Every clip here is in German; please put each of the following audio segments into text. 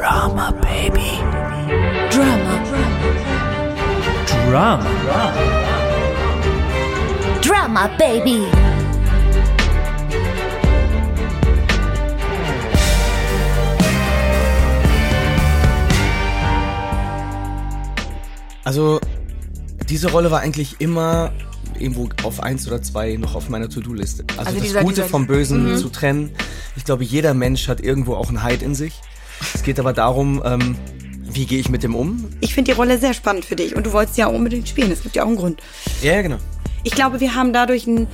Drama, baby. Drama. Drama. Drama, baby. Also, diese Rolle war eigentlich immer irgendwo auf eins oder zwei noch auf meiner To-Do-Liste. Also, Also das dieser- Gute dieser- vom Bösen zu trennen. Ich glaube, jeder Mensch hat irgendwo auch einen Hyde in sich. Es geht aber darum, ähm, wie gehe ich mit dem um? Ich finde die Rolle sehr spannend für dich und du wolltest ja auch unbedingt spielen. Es gibt ja auch einen Grund. Ja, ja, genau. Ich glaube, wir haben dadurch ein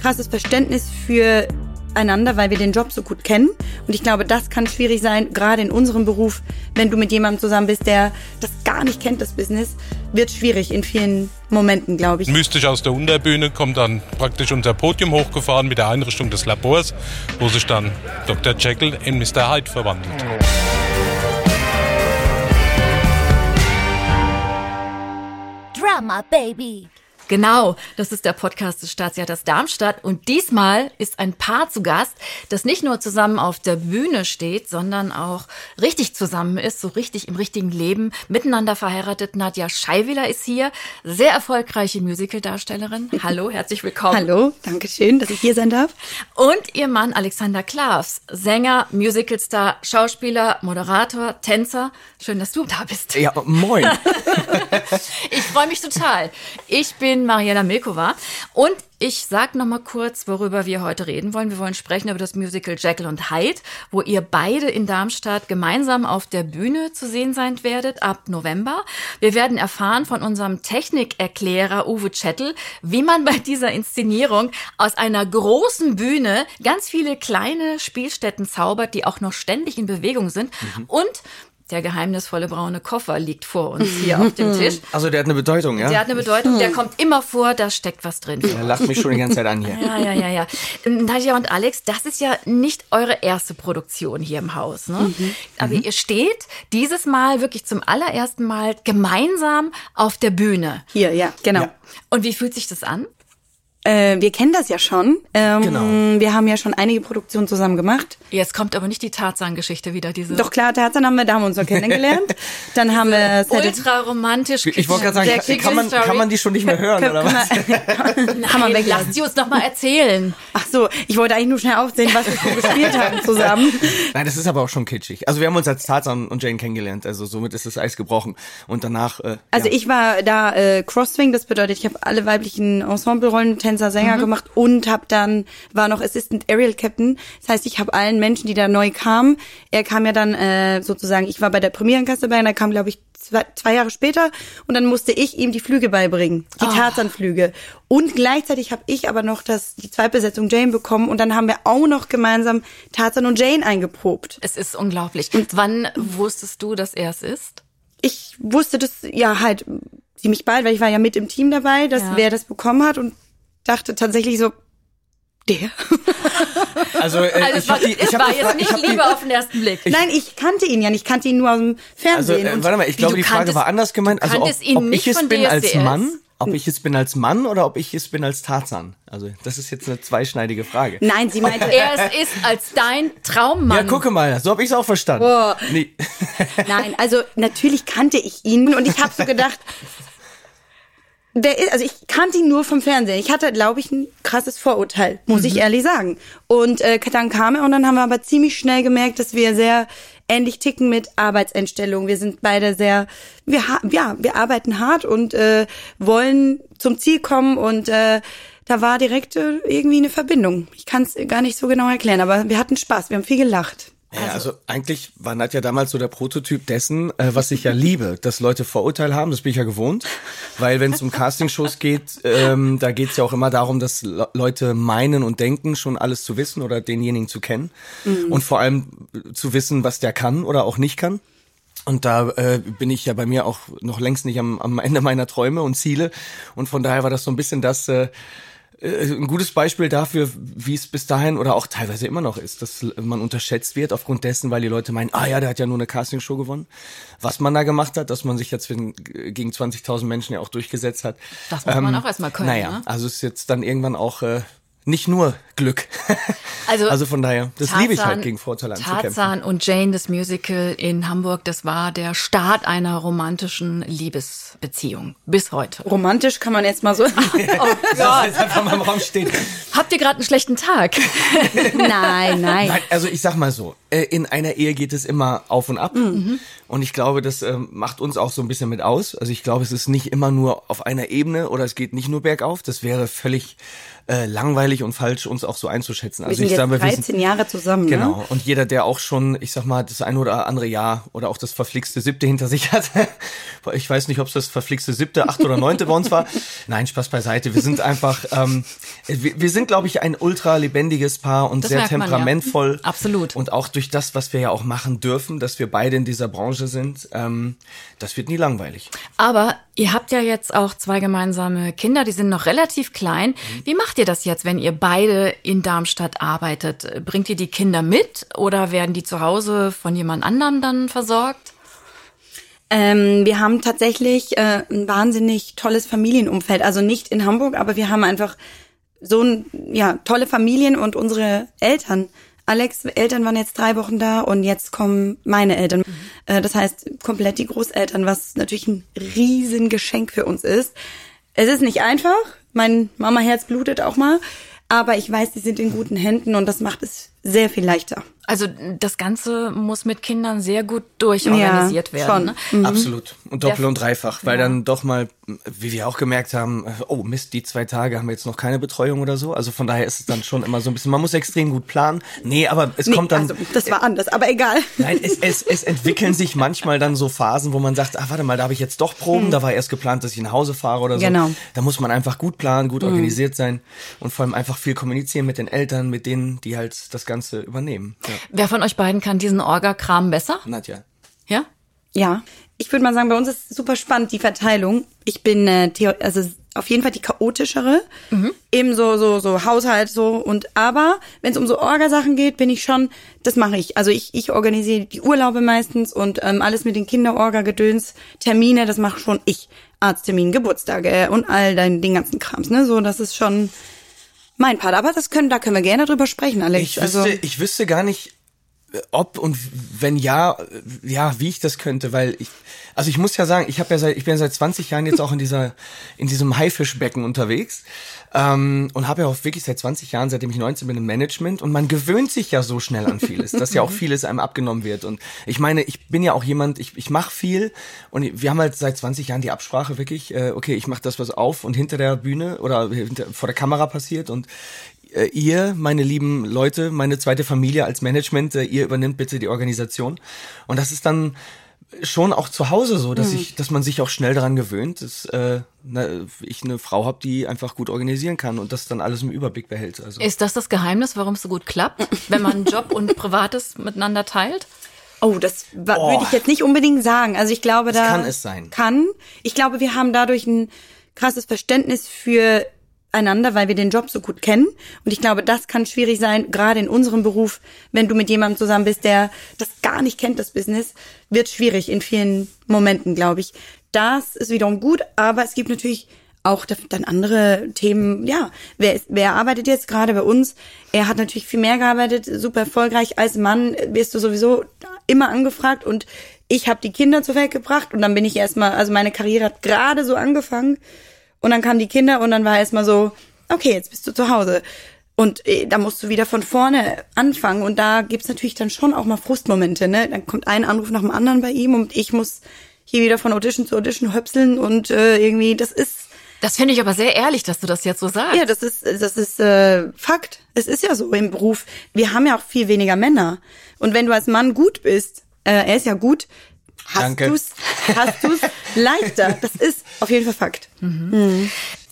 krasses Verständnis für einander, weil wir den Job so gut kennen. Und ich glaube, das kann schwierig sein, gerade in unserem Beruf, wenn du mit jemandem zusammen bist, der das gar nicht kennt, das Business, wird schwierig in vielen Momenten, glaube ich. Mystisch aus der Unterbühne kommt dann praktisch unser Podium hochgefahren mit der Einrichtung des Labors, wo sich dann Dr. Jekyll in Mr. Hyde verwandelt. Drama, baby. Genau, das ist der Podcast des Staatstheaters Darmstadt und diesmal ist ein Paar zu Gast, das nicht nur zusammen auf der Bühne steht, sondern auch richtig zusammen ist, so richtig im richtigen Leben, miteinander verheiratet. Nadja Scheiwiller ist hier, sehr erfolgreiche Musicaldarstellerin. Hallo, herzlich willkommen. Hallo, danke schön, dass ich hier sein darf. Und ihr Mann Alexander Klavs, Sänger, Musicalstar, Schauspieler, Moderator, Tänzer. Schön, dass du da bist. Ja, moin. Ich freue mich total. Ich bin Mariella Milkova und ich sag noch mal kurz, worüber wir heute reden wollen. Wir wollen sprechen über das Musical Jekyll und Hyde, wo ihr beide in Darmstadt gemeinsam auf der Bühne zu sehen sein werdet ab November. Wir werden erfahren von unserem Technikerklärer Uwe Chettel, wie man bei dieser Inszenierung aus einer großen Bühne ganz viele kleine Spielstätten zaubert, die auch noch ständig in Bewegung sind und der geheimnisvolle braune Koffer liegt vor uns hier auf dem Tisch. Also, der hat eine Bedeutung, ja? Der hat eine Bedeutung, der kommt immer vor, da steckt was drin. Er lacht mich schon die ganze Zeit an hier. Ja, ja, ja, ja. Nadja und Alex, das ist ja nicht eure erste Produktion hier im Haus. Ne? Aber ihr steht dieses Mal wirklich zum allerersten Mal gemeinsam auf der Bühne. Hier, ja, genau. Ja. Und wie fühlt sich das an? Äh, wir kennen das ja schon. Ähm, Genau. Wir haben ja schon einige Produktionen zusammen gemacht. Jetzt kommt aber nicht die Tarzan-Geschichte wieder, diese Doch klar, Tarzan haben wir, da haben wir uns noch kennengelernt. Dann haben wir ultra romantisch. Ich wollte gerade sagen, kann, kann, man, kann man die schon nicht mehr hören, oder was? kann man Nein, lass weglassen. sie uns noch mal erzählen. Ach so, ich wollte eigentlich nur schnell aufzählen, was wir so gespielt haben zusammen. Nein, das ist aber auch schon kitschig. Also wir haben uns als Tarzan und Jane kennengelernt, also somit ist das Eis gebrochen. Und danach, äh, Also ja. ich war da äh, Crosswing, das bedeutet, ich habe alle weiblichen Ensemblerollen, Tänzer, Sänger gemacht und habe dann war noch Assistant Aerial Captain. Das heißt, ich habe allen Menschen, die da neu kamen, er kam ja dann äh, sozusagen, ich war bei der Premierenkasse dabei, und er kam glaube ich zwei, zwei Jahre später und dann musste ich ihm die Flüge beibringen, die Tarzanflüge. Und gleichzeitig habe ich aber noch das die Zweitbesetzung Jane bekommen und dann haben wir auch noch gemeinsam Tarzan und Jane eingeprobt. Es ist unglaublich. Wann wusstest du, dass er es ist? ich wusste das ja halt ziemlich bald, weil ich war ja mit im Team dabei, dass Ja. wer das bekommen hat und dachte tatsächlich so, der? also, äh, Also ich war, die, es ich war die, jetzt ich nicht hab die, Liebe auf den ersten Blick. Nein, ich kannte ihn ja nicht, ich kannte ihn nur aus dem Also, Fernsehen. äh, und warte mal, ich glaube, die Frage kanntest- war anders gemeint. Also, ob, ob nicht ich es bin als DSDS? Mann, ob ich es bin als Mann oder ob ich es bin als Tarzan. Also, das ist jetzt eine zweischneidige Frage. Nein, sie meinte, er es ist als dein Traummann. Ja, gucke mal, so habe ich es auch verstanden. Boah. Nee. nein, also natürlich kannte ich ihn und ich habe so gedacht, der ist, also ich kannte ihn nur vom Fernsehen. Ich hatte, glaube ich, ein krasses Vorurteil, muss ich ehrlich sagen. Und äh, dann kam er und dann haben wir aber ziemlich schnell gemerkt, dass wir sehr ähnlich ticken mit Arbeitseinstellungen. Wir sind beide sehr, wir ja, wir arbeiten hart und äh, wollen zum Ziel kommen und äh, da war direkt äh, irgendwie eine Verbindung. Ich kann es gar nicht so genau erklären, aber wir hatten Spaß, wir haben viel gelacht. Ja, also eigentlich war Nadja damals so der Prototyp dessen, äh, was ich ja liebe, dass Leute Vorurteile haben, das bin ich ja gewohnt, weil wenn es um Castingshows geht, ähm, da geht's ja auch immer darum, dass Le Leute meinen und denken, schon alles zu wissen oder denjenigen zu kennen und vor allem zu wissen, was der kann oder auch nicht kann. Und da äh, bin ich ja bei mir auch noch längst nicht am, am Ende meiner Träume und Ziele. Und von daher war das so ein bisschen das, äh, ein gutes Beispiel dafür, wie es bis dahin oder auch teilweise immer noch ist, dass man unterschätzt wird aufgrund dessen, weil die Leute meinen, ah ja, der hat ja nur eine Castingshow gewonnen. Was man da gemacht hat, dass man sich jetzt gegen 20.000 Menschen ja auch durchgesetzt hat. Das muss man auch erstmal können, Naja, ne? also es ist jetzt dann irgendwann auch, äh, nicht nur Glück. Also, also von daher, das liebe ich halt Tarzan- gegen Vorurteile anzukämpfen. Tarzan und Jane, das Musical in Hamburg, das war der Start einer romantischen Liebesbeziehung. Bis heute. Romantisch kann man jetzt mal so. Oh Das ist einfach mal im Raum stehen. Habt ihr gerade einen schlechten Tag? nein, nein. Nein, also ich sag mal so, äh, in einer Ehe geht es immer auf und ab. Und ich glaube, das ähm, macht uns auch so ein bisschen mit aus. Also ich glaube, es ist nicht immer nur auf einer Ebene oder es geht nicht nur bergauf. Das wäre völlig äh, langweilig und falsch, uns auch so einzuschätzen. Wir Also sind ich jetzt sage, wir 13 sind, Jahre zusammen. Ne? Genau. Und jeder, der auch schon, ich sag mal, das eine oder andere Jahr oder auch das verflixte siebte hinter sich hat. ich weiß nicht, ob es das verflixte siebte, achte oder neunte bei uns war. Nein, Spaß beiseite. Wir sind einfach, ähm, wir, wir sind, glaube ich, ein ultra lebendiges Paar und Das sehr merkt man, ja. temperamentvoll. Absolut. Und auch durch das, was wir ja auch machen dürfen, dass wir beide in dieser Branche sind, ähm, das wird nie langweilig. Aber ihr habt ja jetzt auch zwei gemeinsame Kinder, die sind noch relativ klein. Wie macht ihr das jetzt, wenn ihr beide in Darmstadt arbeitet? Bringt ihr die Kinder mit oder werden die zu Hause von jemand anderem dann versorgt? Ähm, wir haben tatsächlich äh, ein wahnsinnig tolles Familienumfeld. Also nicht in Hamburg, aber wir haben einfach so ein, ja, tolle Familien und unsere Eltern. Alex Eltern waren jetzt drei Wochen da und jetzt kommen meine Eltern. Äh, das heißt komplett die Großeltern, was natürlich ein Riesengeschenk für uns ist. Es ist nicht einfach. Mein Mama-Herz blutet auch mal. Aber ich weiß, die sind in guten Händen und das macht es sehr viel leichter. Also das Ganze muss mit Kindern sehr gut durchorganisiert Ja, werden. schon. Ne? Absolut. Und doppelt und dreifach, weil dann doch mal, wie wir auch gemerkt haben, oh Mist, die zwei Tage haben wir jetzt noch keine Betreuung oder so. Also von daher ist es dann schon immer so ein bisschen, man muss extrem gut planen. Nee, aber es Nee, kommt dann. also, das war anders, aber egal. Nein, es, es, es entwickeln sich manchmal dann so Phasen, wo man sagt, ah, warte mal, da habe ich jetzt doch Proben, da war erst geplant, dass ich nach Hause fahre oder so. Genau. Da muss man einfach gut planen, gut organisiert sein und vor allem einfach viel kommunizieren mit den Eltern, mit denen, die halt das Ganze übernehmen. Ja. Wer von euch beiden kann diesen Orga-Kram besser? Nadja. Ja? Ja, ich würde mal sagen, bei uns ist es super spannend, die Verteilung. Ich bin äh, theo- also auf jeden Fall die chaotischere. Eben so, so, so Haushalt, so und aber, wenn es um so Orgasachen geht, bin ich schon, das mache ich. Also ich, ich organisiere die Urlaube meistens und ähm, alles mit den Kinderorga-Gedöns, Termine, das mache schon ich. Arzttermin, Geburtstage und all dein, den ganzen Krams, ne? So, das ist schon mein Part. Aber das können, da können wir gerne drüber sprechen, Alex. Ich also, wüsste, ich wüsste gar nicht, ob und wenn ja, ja, wie ich das könnte, weil ich, also ich muss ja sagen, ich habe ja seit, ich bin ja seit 20 Jahren jetzt auch in dieser, in diesem Haifischbecken unterwegs ähm, und habe ja auch wirklich seit 20 Jahren, seitdem ich 19 bin, im Management und man gewöhnt sich ja so schnell an vieles, dass ja auch vieles einem abgenommen wird und ich meine, ich bin ja auch jemand, ich, ich mache viel und wir haben halt seit 20 Jahren die Absprache wirklich, äh, okay, ich mache das, was auf und hinter der Bühne oder hinter, vor der Kamera passiert und ihr, meine lieben Leute, meine zweite Familie als Management, äh, ihr übernimmt bitte die Organisation. Und das ist dann schon auch zu Hause so, dass ich, dass man sich auch schnell daran gewöhnt, dass äh, na, ich eine Frau habe, die einfach gut organisieren kann und das dann alles im Überblick behält. Also Ist das das Geheimnis, warum es so gut klappt, wenn man Job und Privates miteinander teilt? Oh, das Oh. würde ich jetzt nicht unbedingt sagen. Also ich glaube, da kann es sein. Kann. Ich glaube, wir haben dadurch ein krasses Verständnis für einander, weil wir den Job so gut kennen. Und ich glaube, das kann schwierig sein, gerade in unserem Beruf, wenn du mit jemandem zusammen bist, der das gar nicht kennt, das Business, wird schwierig in vielen Momenten, glaube ich. Das ist wiederum gut, aber es gibt natürlich auch da- dann andere Themen, ja, wer, ist, wer arbeitet jetzt gerade bei uns? Er hat natürlich viel mehr gearbeitet, super erfolgreich. Als Mann wirst du sowieso immer angefragt und ich habe die Kinder zur Welt gebracht und dann bin ich erstmal, also meine Karriere hat gerade so angefangen und dann kamen die Kinder und dann war erstmal so, okay, jetzt bist du zu Hause. Und äh, da musst du wieder von vorne anfangen. Und da gibt's natürlich dann schon auch mal Frustmomente, ne? Dann kommt ein Anruf nach dem anderen bei ihm und ich muss hier wieder von Audition zu Audition höpseln und äh, irgendwie, das ist, Das finde ich aber sehr ehrlich, dass du das jetzt so sagst. ja, das ist, das ist äh, Fakt. Es ist ja so im Beruf. Wir haben ja auch viel weniger Männer. Und wenn du als Mann gut bist, äh, er ist ja gut, hast Danke. du's, hast du's leichter. Das ist auf jeden Fall Fakt.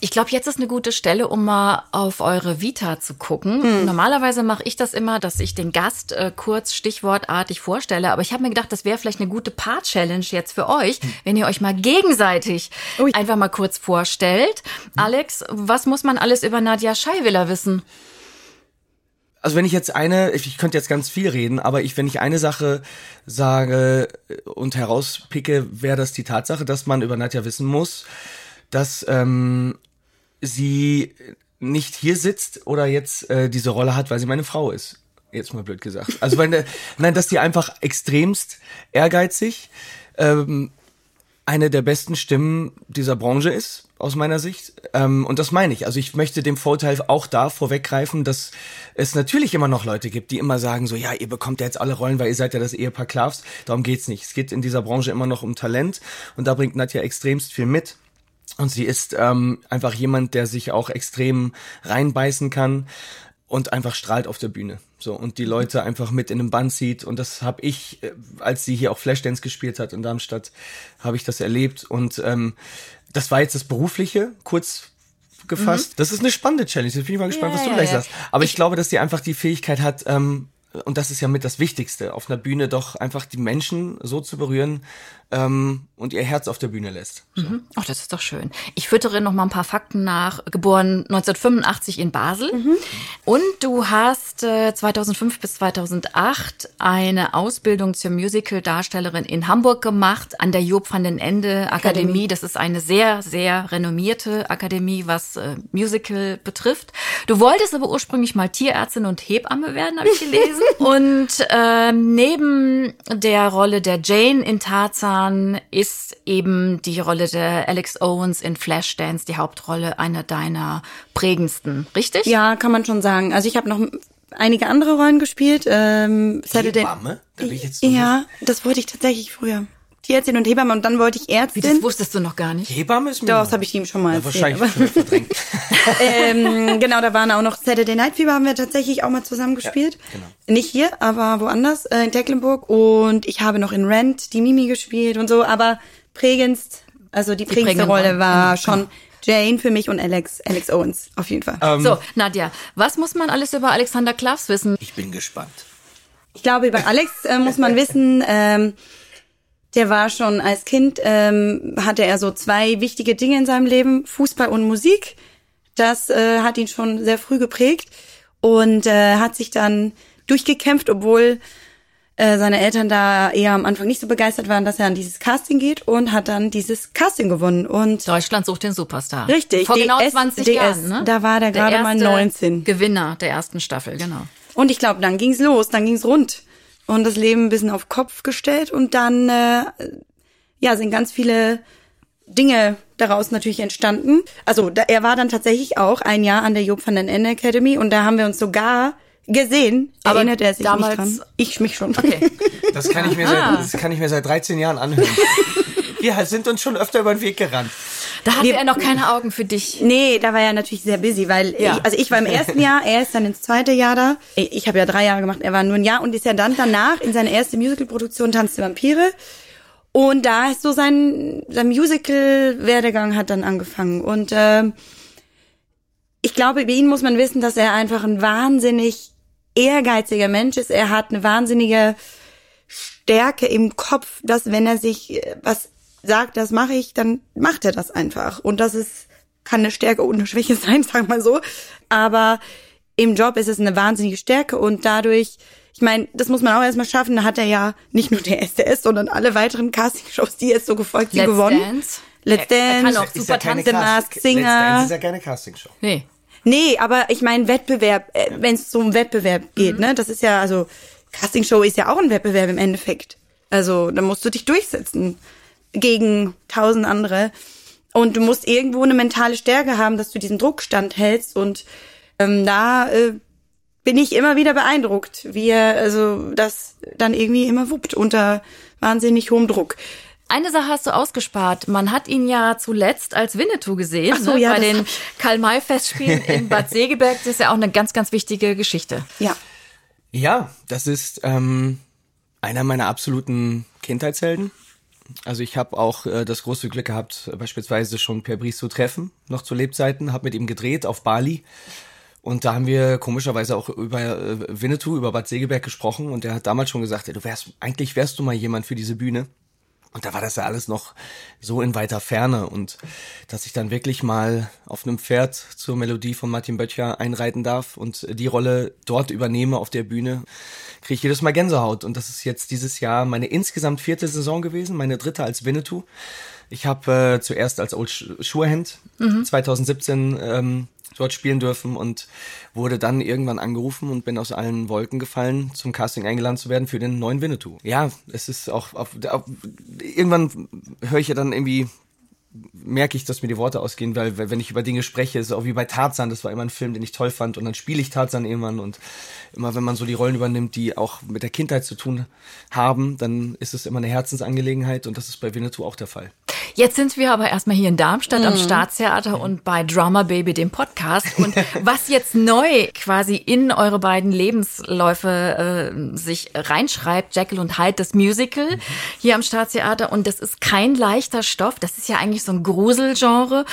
Ich glaube, jetzt ist eine gute Stelle, um mal auf eure Vita zu gucken. Hm. Normalerweise mache ich das immer, dass ich den Gast äh, kurz stichwortartig vorstelle. Aber ich habe mir gedacht, das wäre vielleicht eine gute Part-Challenge jetzt für euch, Hm. wenn ihr euch mal gegenseitig Ui. einfach mal kurz vorstellt. Hm. Alex, was muss man alles über Nadja Scheiwiller wissen? Also wenn ich jetzt eine, ich, könnte jetzt ganz viel reden, aber ich, wenn ich eine Sache sage und herauspicke, wäre das die Tatsache, dass man über Nadja wissen muss, dass ähm, sie nicht hier sitzt oder jetzt äh, diese Rolle hat, weil sie meine Frau ist. Jetzt mal blöd gesagt. Also wenn der, nein, dass die einfach extremst ehrgeizig, ähm, eine der besten Stimmen dieser Branche ist, aus meiner Sicht. Ähm, und das meine ich. Also ich möchte dem Vorteil auch da vorweggreifen, dass es natürlich immer noch Leute gibt, die immer sagen so, ja, ihr bekommt ja jetzt alle Rollen, weil ihr seid ja das Ehepaar Klavs. Darum geht's nicht. Es geht in dieser Branche immer noch um Talent und da bringt Nadja extremst viel mit. Und sie ist ähm, einfach jemand, der sich auch extrem reinbeißen kann und einfach strahlt auf der Bühne. So und die Leute einfach mit in den Band zieht und das habe ich, äh, als sie hier auch Flashdance gespielt hat in Darmstadt, habe ich das erlebt und ähm, das war jetzt das berufliche kurz gefasst. Das ist eine spannende Challenge. Jetzt bin ich mal gespannt, Ja, was du ja, gleich ja. sagst. Aber ich, glaube, dass sie einfach die Fähigkeit hat. Ähm, und das ist ja mit das Wichtigste, auf einer Bühne doch einfach die Menschen so zu berühren ähm, und ihr Herz auf der Bühne lässt. So. Ach, das ist doch schön. Ich füttere noch mal ein paar Fakten nach. Geboren 1985 in Basel. Und du hast äh, 2005 bis 2008 eine Ausbildung zur Musical-Darstellerin in Hamburg gemacht an der Job van den Ende Akademie. Das ist eine sehr, sehr renommierte Akademie, was äh, Musical betrifft. Du wolltest aber ursprünglich mal Tierärztin und Hebamme werden, habe ich gelesen. und ähm, neben der Rolle der Jane in Tarzan ist eben die Rolle der Alex Owens in Flashdance die Hauptrolle einer deiner prägendsten, richtig? Ja, kann man schon sagen. Also ich habe noch einige andere Rollen gespielt. Ähm, Saturday. Hebamme? Da bin ich jetzt Ja, das wollte ich tatsächlich früher. Tierärztin und Hebamme und dann wollte ich Wie, das Ärztin. wusstest du noch gar nicht. Hebamme ist mir. Das habe ich ihm schon mal ja, erzählt. wahrscheinlich schon verdrängt. ähm, genau, da waren auch noch Saturday Night Fever haben wir tatsächlich auch mal zusammen gespielt. genau. Nicht hier, aber woanders, äh, in Tecklenburg. Und ich habe noch in Rent die Mimi gespielt und so, aber prägendst, also die, prägendste prägenden Rolle war genau. schon Jane für mich und Alex, Alex Owens, auf jeden Fall. Ähm, So, Nadja, was muss man alles über Alexander Klavs wissen? Ich bin gespannt. Ich glaube, über Alex äh, muss man wissen, ähm, der war schon als Kind, ähm, hatte er so zwei wichtige Dinge in seinem Leben, Fußball und Musik. Das äh, hat ihn schon sehr früh geprägt und äh, hat sich dann durchgekämpft, obwohl äh, seine Eltern da eher am Anfang nicht so begeistert waren, dass er an dieses Casting geht und hat dann dieses Casting gewonnen. Und Deutschland sucht den Superstar. Richtig, Vor genau DS, 20 DS, Jahren, ne? da war der gerade mal erste 19. Gewinner der ersten Staffel, genau. Und ich glaube, dann ging's los, dann ging's rund und das Leben ein bisschen auf Kopf gestellt und dann äh, ja sind ganz viele Dinge daraus natürlich entstanden. Also da, er war dann tatsächlich auch ein Jahr an der Job van den Ende Academy und da haben wir uns sogar gesehen. Aber Erinnert er sich damals- nicht dran? Ich mich schon. Okay. Das kann ich mir Ah. seit, das kann ich mir seit 13 Jahren anhören. Wir sind uns schon öfter über den Weg gerannt. Da hatte er noch keine Augen für dich. Nee, da war er natürlich sehr busy, weil Ja. ich, also ich war im ersten Jahr, er ist dann ins zweite Jahr da. Ich ich habe ja drei Jahre gemacht, er war nur ein Jahr und ist ja dann danach in seine erste Musicalproduktion Tanz der Vampire. Und da ist so sein, sein Musical-Werdegang hat dann angefangen. Und ähm, ich glaube, über ihn muss man wissen, dass er einfach ein wahnsinnig ehrgeiziger Mensch ist. Er hat eine wahnsinnige Stärke im Kopf, dass wenn er sich äh, was sagt, das mache ich, dann macht er das einfach. Und das ist, kann eine Stärke und eine Schwäche sein, sag mal so. Aber im Job ist es eine wahnsinnige Stärke und dadurch, ich meine, das muss man auch erstmal schaffen, da hat er ja nicht nur der SDS, sondern alle weiteren Castingshows, die jetzt so gefolgt sind, Let's gewonnen. Dance. Let's Er- er kann Dance. auch super keine tanzen, Cast- Masked Singer. Let's Dance ist ja keine Castingshow. Nee. Nee, aber ich meine Wettbewerb, äh, wenn es so um Wettbewerb geht, ne? Das ist ja, also Castingshow ist ja auch ein Wettbewerb im Endeffekt. Also da musst du dich durchsetzen gegen tausend andere. Und du musst irgendwo eine mentale Stärke haben, dass du diesen Druck standhältst. Und ähm, da äh, bin ich immer wieder beeindruckt, wie er also das dann irgendwie immer wuppt unter wahnsinnig hohem Druck. Eine Sache hast du ausgespart. Man hat ihn ja zuletzt als Winnetou gesehen, Ach so, ne? ja, bei den Karl-May-Festspielen in Bad Segeberg. Das ist ja auch eine ganz, ganz wichtige Geschichte. Ja. Ja, das ist ähm, einer meiner absoluten Kindheitshelden. Also ich habe auch äh, das große Glück gehabt, beispielsweise schon Per Brice zu treffen, noch zu Lebzeiten, habe mit ihm gedreht auf Bali. Und da haben wir komischerweise auch über äh, Winnetou, über Bad Segeberg gesprochen. Und er hat damals schon gesagt, ja, du wärst, eigentlich wärst du mal jemand für diese Bühne. Und da war das ja alles noch so in weiter Ferne. Und dass ich dann wirklich mal auf einem Pferd zur Melodie von Martin Böttcher einreiten darf und die Rolle dort übernehme auf der Bühne, kriege ich jedes Mal Gänsehaut. Und das ist jetzt dieses Jahr meine insgesamt vierte Saison gewesen, meine dritte als Winnetou. Ich habe äh, zuerst als Old Sh- Surehand 2017 ähm, dort spielen dürfen und wurde dann irgendwann angerufen und bin aus allen Wolken gefallen, zum Casting eingeladen zu werden für den neuen Winnetou. Ja, es ist auch, auf, auf, irgendwann höre ich ja dann irgendwie merke ich, dass mir die Worte ausgehen, weil wenn ich über Dinge spreche, ist es auch wie bei Tarzan, das war immer ein Film, den ich toll fand und dann spiele ich Tarzan irgendwann und immer wenn man so die Rollen übernimmt, die auch mit der Kindheit zu tun haben, dann ist es immer eine Herzensangelegenheit und das ist bei Winnetou auch der Fall. Jetzt sind wir aber erstmal hier in Darmstadt mhm. am Staatstheater und bei Drama Baby, dem Podcast. Und was jetzt neu quasi in eure beiden Lebensläufe äh, sich reinschreibt, Jekyll und Hyde, das Musical hier am Staatstheater. Und das ist kein leichter Stoff. Das ist ja eigentlich so ein Gruselgenre.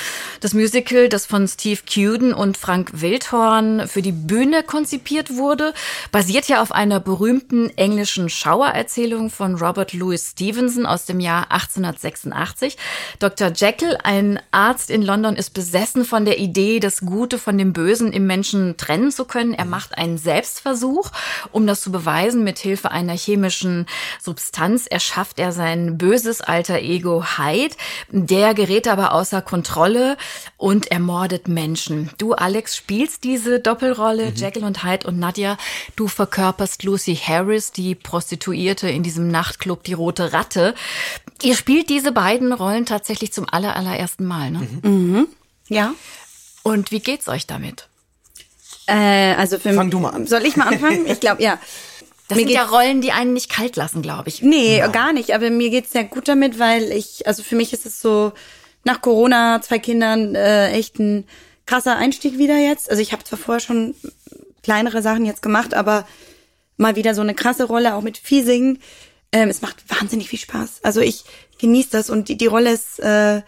Das Musical, das von Steve Cuden und Frank Wildhorn für die Bühne konzipiert wurde, basiert ja auf einer berühmten englischen Schauererzählung von Robert Louis Stevenson aus dem Jahr 1886. Dr. Jekyll, ein Arzt in London, ist besessen von der Idee, das Gute von dem Bösen im Menschen trennen zu können. Er macht einen Selbstversuch, um das zu beweisen. Mit Hilfe einer chemischen Substanz erschafft er sein böses alter Ego Hyde. Der gerät aber außer Kontrolle und ermordet Menschen. Du, Alex, spielst diese Doppelrolle, mhm. Jekyll und Hyde und Nadja. Du verkörperst Lucy Harris, die Prostituierte in diesem Nachtclub, die Rote Ratte. Ihr spielt diese beiden Rollen tatsächlich zum aller, allerersten Mal, ne? Mhm. mhm. Ja. Und wie geht's euch damit? Äh, also für Fang du mal an. Soll ich mal anfangen? Ich glaube, ja. Das mir sind ja Rollen, die einen nicht kalt lassen, glaube ich. Nee, ja. gar nicht. Aber mir geht's sehr gut damit, weil ich, also für mich ist es so, nach Corona, zwei Kindern, äh, echt ein krasser Einstieg wieder jetzt. Also ich habe zwar vorher schon kleinere Sachen jetzt gemacht, aber mal wieder so eine krasse Rolle, auch mit Fiesing. Ähm, es macht wahnsinnig viel Spaß. Also ich genieße das und die, die Rolle ist, äh,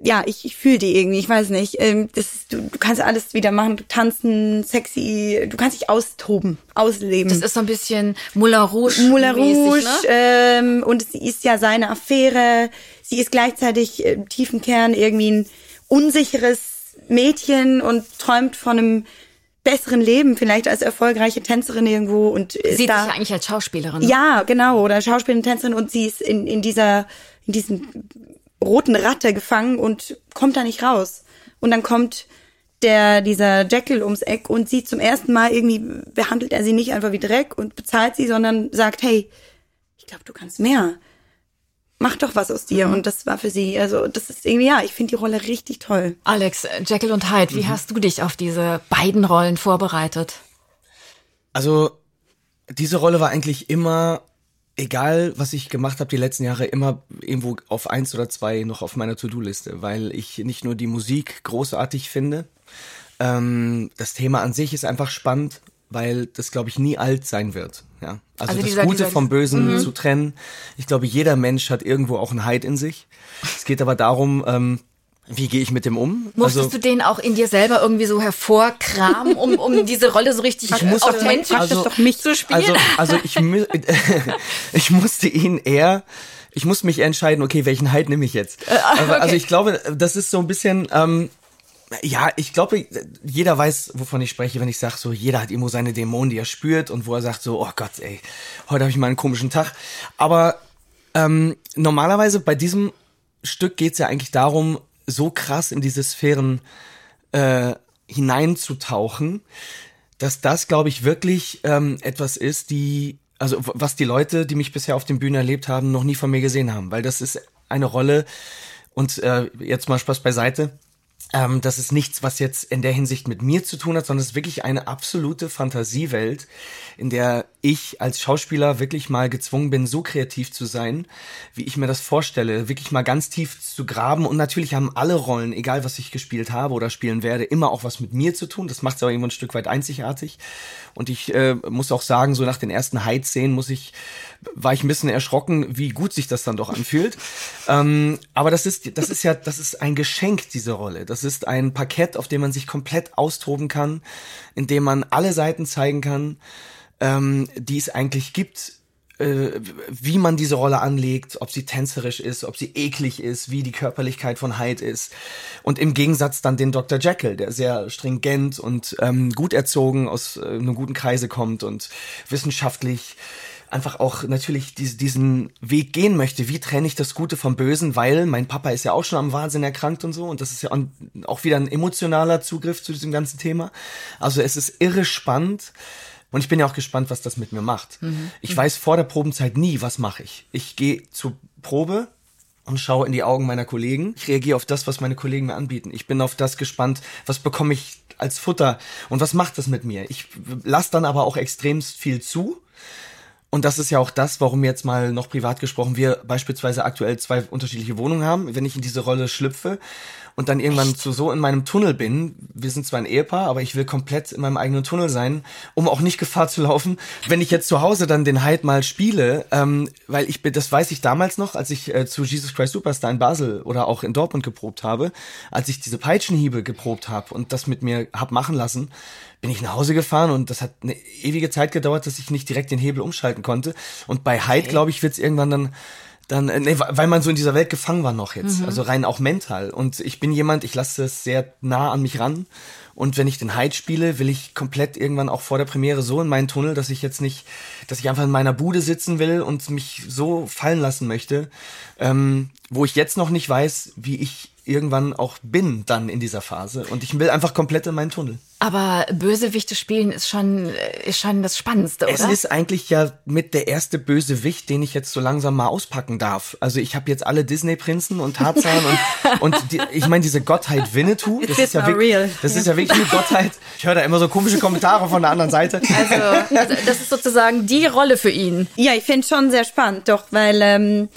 ja, ich, ich fühle die irgendwie, ich weiß nicht. Ähm, das ist, du, du kannst alles wieder machen, tanzen, sexy, du kannst dich austoben, ausleben. Das ist so ein bisschen Moulin Rouge. Moulin Rouge, ne? ähm, und sie ist ja seine Affäre. Sie ist gleichzeitig im tiefen Kern irgendwie ein unsicheres Mädchen und träumt von einem besseren Leben, vielleicht als erfolgreiche Tänzerin irgendwo und ist Sieht sich ja eigentlich als Schauspielerin. Ne? Ja, genau, oder Schauspielerin, Tänzerin und sie ist in, in dieser, in diesem roten Ratte gefangen und kommt da nicht raus. Und dann kommt der, dieser Jekyll ums Eck und sie zum ersten Mal irgendwie behandelt er sie nicht einfach wie Dreck und bezahlt sie, sondern sagt, hey, ich glaube, du kannst mehr mach doch was aus dir. Mhm. Und das war für sie, also das ist irgendwie, ja, ich finde die Rolle richtig toll. Alex, Jekyll und Hyde, wie mhm. hast du dich auf diese beiden Rollen vorbereitet? Also, diese Rolle war eigentlich immer, egal was ich gemacht habe die letzten Jahre, immer irgendwo auf eins oder zwei noch auf meiner To-Do-Liste, weil ich nicht nur die Musik großartig finde, ähm, das Thema an sich ist einfach spannend weil das, glaube ich, nie alt sein wird. Ja? Also, also das dieser, Gute dieser, vom Bösen mhm. zu trennen. Ich glaube, jeder Mensch hat irgendwo auch ein Heid in sich. Es geht aber darum, ähm, wie gehe ich mit dem um? Musstest also, du den auch in dir selber irgendwie so hervorkramen, um, um diese Rolle so richtig ich muss, authentisch also, doch mich zu spielen? Also, also ich, ich musste ihn eher, ich musste mich entscheiden, okay, welchen Heid nehme ich jetzt? Äh, okay. Also ich glaube, das ist so ein bisschen, ähm, ja, ich glaube, jeder weiß, wovon ich spreche, wenn ich sage, so jeder hat irgendwo seine Dämonen, die er spürt und wo er sagt so, oh Gott, ey, heute habe ich mal einen komischen Tag. Aber ähm, normalerweise bei diesem Stück geht's ja eigentlich darum, so krass in diese Sphären äh, hineinzutauchen, dass das, glaube ich, wirklich ähm, etwas ist, die, also was die Leute, die mich bisher auf den Bühnen erlebt haben, noch nie von mir gesehen haben, weil das ist eine Rolle und äh, jetzt mal Spaß beiseite ähm, das ist nichts, was jetzt in der Hinsicht mit mir zu tun hat, sondern es ist wirklich eine absolute Fantasiewelt, in der ich als Schauspieler wirklich mal gezwungen bin, so kreativ zu sein, wie ich mir das vorstelle, wirklich mal ganz tief zu graben. Und natürlich haben alle Rollen, egal was ich gespielt habe oder spielen werde, immer auch was mit mir zu tun. Das macht es aber irgendwo ein Stück weit einzigartig. Und ich äh, muss auch sagen, so nach den ersten Hyde-Szenen muss ich, war ich ein bisschen erschrocken, wie gut sich das dann doch anfühlt. ähm, aber das ist, das ist ja, das ist ein Geschenk, diese Rolle. Das ist ein Parkett, auf dem man sich komplett austoben kann, in dem man alle Seiten zeigen kann ähm, die es eigentlich gibt, äh, wie man diese Rolle anlegt, ob sie tänzerisch ist, ob sie eklig ist, wie die Körperlichkeit von Hyde ist. Und im Gegensatz dann den Dr. Jekyll, der sehr stringent und ähm, gut erzogen aus äh, einem guten Kreise kommt und wissenschaftlich einfach auch natürlich diese, diesen Weg gehen möchte. Wie trenne ich das Gute vom Bösen? Weil mein Papa ist ja auch schon am Wahnsinn erkrankt und so. Und das ist ja auch wieder ein emotionaler Zugriff zu diesem ganzen Thema. Also es ist irre spannend. Und ich bin ja auch gespannt, was das mit mir macht. Mhm. Ich weiß vor der Probenzeit nie, was mache ich. Ich gehe zur Probe und schaue in die Augen meiner Kollegen. Ich reagiere auf das, was meine Kollegen mir anbieten. Ich bin auf das gespannt, was bekomme ich als Futter und was macht das mit mir. Ich lasse dann aber auch extremst viel zu. Und das ist ja auch das, warum jetzt mal noch privat gesprochen wir beispielsweise aktuell zwei unterschiedliche Wohnungen haben. Wenn ich in diese Rolle schlüpfe, und dann irgendwann zu so in meinem Tunnel bin. Wir sind zwar ein Ehepaar, aber ich will komplett in meinem eigenen Tunnel sein, um auch nicht Gefahr zu laufen, wenn ich jetzt zu Hause dann den Hyde mal spiele, ähm, weil ich bin, das weiß ich damals noch, als ich äh, zu Jesus Christ Superstar in Basel oder auch in Dortmund geprobt habe, als ich diese Peitschenhiebe geprobt habe und das mit mir hab machen lassen, bin ich nach Hause gefahren und das hat eine ewige Zeit gedauert, dass ich nicht direkt den Hebel umschalten konnte. Und bei Hyde, glaube ich, wird es irgendwann dann dann, äh, nee, weil man so in dieser Welt gefangen war noch jetzt, mhm. also rein auch mental. Und ich bin jemand, ich lasse es sehr nah an mich ran. Und wenn ich den Hyde spiele, will ich komplett irgendwann auch vor der Premiere so in meinen Tunnel, dass ich jetzt nicht, dass ich einfach in meiner Bude sitzen will und mich so fallen lassen möchte, ähm, wo ich jetzt noch nicht weiß, wie ich irgendwann auch bin dann in dieser Phase. Und ich will einfach komplett in meinen Tunnel. Aber Bösewichte spielen ist schon, ist schon das Spannendste, oder? Es ist eigentlich ja mit der erste Bösewicht, den ich jetzt so langsam mal auspacken darf. Also ich habe jetzt alle Disney-Prinzen und Tarzan und, und die, ich meine diese Gottheit Winnetou, das ist ja wirklich, real. das ist ja wirklich eine Gottheit. Ich höre da immer so komische Kommentare von der anderen Seite. Also, also das ist sozusagen die Rolle für ihn. Ja, ich finde schon sehr spannend, doch, weil ähm,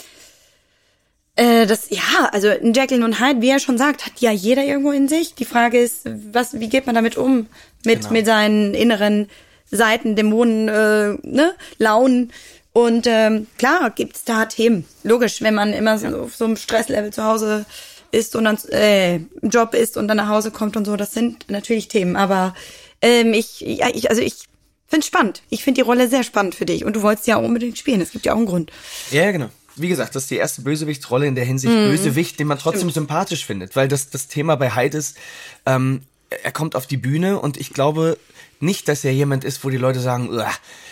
äh, das, ja, also Jacqueline und Hyde, wie er schon sagt, hat ja jeder irgendwo in sich. Die Frage ist, was, wie geht man damit um? Mit, genau. mit seinen inneren Seiten, Dämonen, äh, ne, Launen. Und ähm, klar gibt's da Themen. Logisch, wenn man immer so auf so einem Stresslevel zu Hause ist und dann äh, im Job ist und dann nach Hause kommt und so, das sind natürlich Themen. Aber ähm, ich, ja, ich, also ich finde spannend. Ich finde die Rolle sehr spannend für dich. Und du wolltest ja auch unbedingt spielen. Es gibt ja auch einen Grund. Ja, genau wie gesagt, das ist die erste Bösewichtsrolle in der Hinsicht mhm. Bösewicht, den man trotzdem Stimmt. sympathisch findet, weil das das Thema bei Hyde ist, ähm, er kommt auf die Bühne und ich glaube nicht, dass er jemand ist, wo die Leute sagen,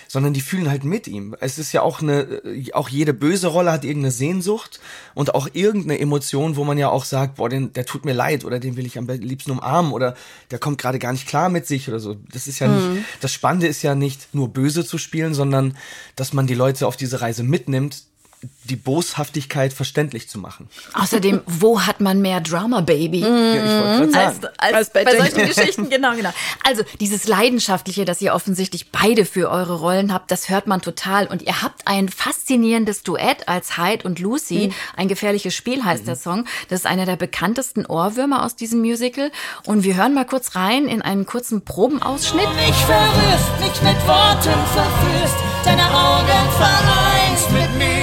sondern die fühlen halt mit ihm. Es ist ja auch eine, auch jede böse Rolle hat irgendeine Sehnsucht und auch irgendeine Emotion, wo man ja auch sagt, boah, den, der tut mir leid oder den will ich am liebsten umarmen oder der kommt gerade gar nicht klar mit sich oder so. Das ist ja mhm. nicht, das Spannende ist ja nicht nur böse zu spielen, sondern dass man die Leute auf diese Reise mitnimmt, die Boshaftigkeit verständlich zu machen. Außerdem, wo hat man mehr Drama, Baby? Ja, ich wollte als, sagen. als, als bei, bei solchen Geschichten, genau, genau. Also dieses Leidenschaftliche, das ihr offensichtlich beide für eure Rollen habt, das hört man total. Und ihr habt ein faszinierendes Duett als Hyde und Lucy. Mhm. Ein gefährliches Spiel heißt mhm. der Song. Das ist einer der bekanntesten Ohrwürmer aus diesem Musical. Und wir hören mal kurz rein in einen kurzen Probenausschnitt. Mich verrührst, mich mit Worten verführst, deine Augen vereinst mit mir.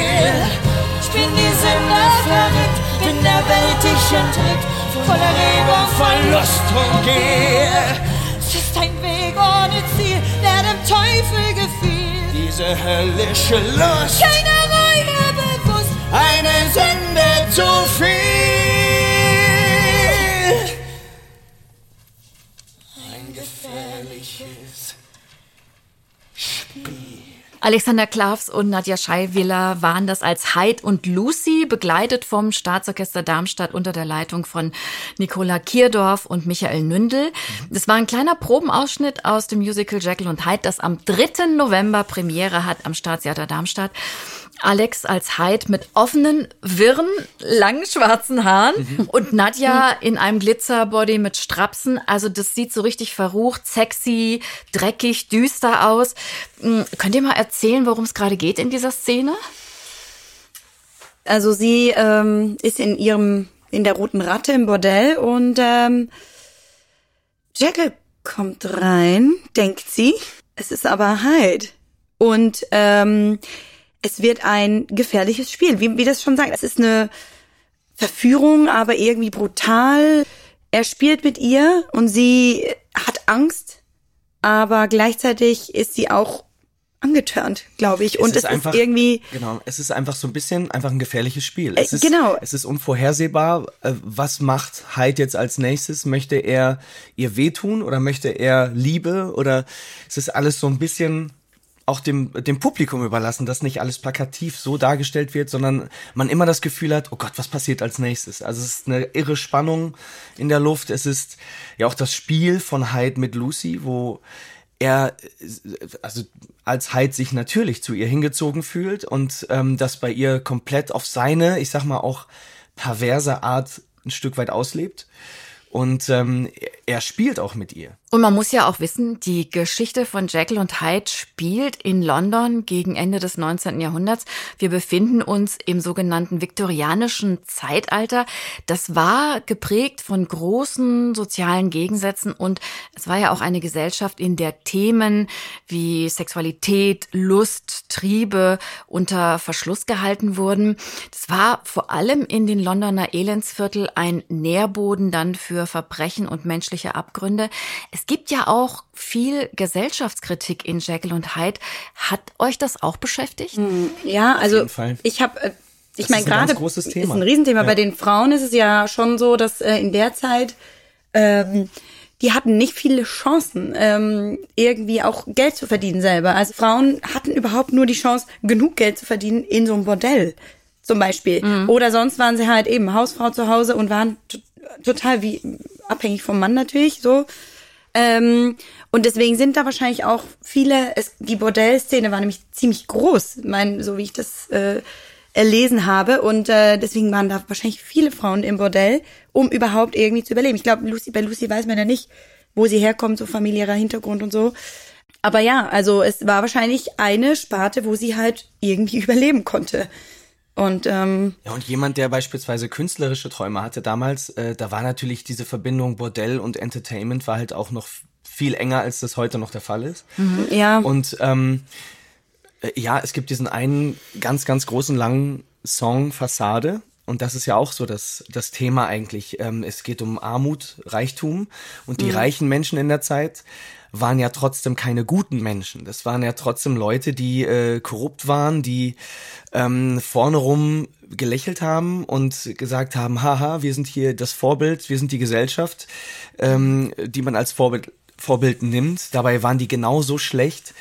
Ich bin die Sünde verrückt, bin der Welt ich entritt, voller Regung, Verlust und Gier. Es ist ein Weg ohne Ziel, der dem Teufel gefiel. Diese höllische Lust, keine Reue bewusst, eine Sünde zu viel. Alexander Klavs und Nadja Scheiwiller waren das als Hyde und Lucy, begleitet vom Staatsorchester Darmstadt unter der Leitung von Nicola Kierdorf und Michael Nündel. Das war ein kleiner Probenausschnitt aus dem Musical Jekyll und Hyde, das am 3. November Premiere hat am Staatstheater Darmstadt. Alex als Hyde mit offenen, wirren, langen schwarzen Haaren mhm. und Nadja in einem Glitzerbody mit Strapsen. Also das sieht so richtig verrucht, sexy, dreckig, düster aus. Hm, könnt ihr mal erzählen, worum es gerade geht in dieser Szene? Also sie ähm, ist in ihrem in der roten Ratte im Bordell und ähm, Jekyll kommt rein, denkt sie. Es ist aber Hyde. Und ähm, es wird ein gefährliches Spiel, wie, wie das schon sagt. Es ist eine Verführung, aber irgendwie brutal. Er spielt mit ihr und sie hat Angst, aber gleichzeitig ist sie auch angetörnt, glaube ich. Und es ist, es einfach, ist irgendwie. Genau, es ist einfach so ein bisschen einfach ein gefährliches Spiel. Es äh, ist, genau. Es ist unvorhersehbar. Äh, was macht Hyde jetzt als nächstes? Möchte er ihr wehtun oder möchte er Liebe? Oder es ist alles so ein bisschen auch dem, dem Publikum überlassen, dass nicht alles plakativ so dargestellt wird, sondern man immer das Gefühl hat, oh Gott, was passiert als nächstes? Also es ist eine irre Spannung in der Luft. Es ist ja auch das Spiel von Hyde mit Lucy, wo er, also als Hyde sich natürlich zu ihr hingezogen fühlt und ähm, das bei ihr komplett auf seine, ich sag mal auch perverse Art ein Stück weit auslebt. Und ähm, er spielt auch mit ihr. Und man muss ja auch wissen, die Geschichte von Jekyll und Hyde spielt in London gegen Ende des 19. Jahrhunderts. Wir befinden uns im sogenannten viktorianischen Zeitalter. Das war geprägt von großen sozialen Gegensätzen und es war ja auch eine Gesellschaft, in der Themen wie Sexualität, Lust, Triebe unter Verschluss gehalten wurden. Das war vor allem in den Londoner Elendsviertel ein Nährboden dann für Verbrechen und menschliche Abgründe. Es gibt ja auch viel Gesellschaftskritik in Jekyll und Hyde. Hat euch das auch beschäftigt? Hm, Ja, also jeden Fall. ich habe äh, ich Das meine ist ein ganz gerade großes ist Thema. ein Riesenthema. Ja. Bei den Frauen ist es ja schon so, dass äh, in der Zeit ähm, die hatten nicht viele Chancen, ähm, irgendwie auch Geld zu verdienen selber. Also Frauen hatten überhaupt nur die Chance, genug Geld zu verdienen in so einem Bordell zum Beispiel. Mhm. Oder sonst waren sie halt eben Hausfrau zu Hause und waren total wie abhängig vom Mann natürlich so. Ähm, und deswegen sind da wahrscheinlich auch viele, es, die Bordellszene war nämlich ziemlich groß, mein, so wie ich das äh, erlesen habe. Und äh, deswegen waren da wahrscheinlich viele Frauen im Bordell, um überhaupt irgendwie zu überleben. Ich glaube, Lucy, bei Lucy weiß man ja nicht, wo sie herkommt, so familiärer Hintergrund und so. Aber ja, also es war wahrscheinlich eine Sparte, wo sie halt irgendwie überleben konnte. Und ähm, Ja, und jemand, der beispielsweise künstlerische Träume hatte damals, äh, da war natürlich diese Verbindung Bordell und Entertainment war halt auch noch viel enger, als das heute noch der Fall ist. ja, Und ähm, äh, ja, es gibt diesen einen ganz, ganz großen langen Song Fassade. Und das ist ja auch so das, das Thema eigentlich. Ähm, es geht um Armut, Reichtum. Und die reichen Menschen in der Zeit waren ja trotzdem keine guten Menschen. Das waren ja trotzdem Leute, die äh, korrupt waren, die ähm, vorne rum gelächelt haben und gesagt haben, haha, wir sind hier das Vorbild, wir sind die Gesellschaft, ähm, die man als Vorbild, Vorbild nimmt. Dabei waren die genauso schlecht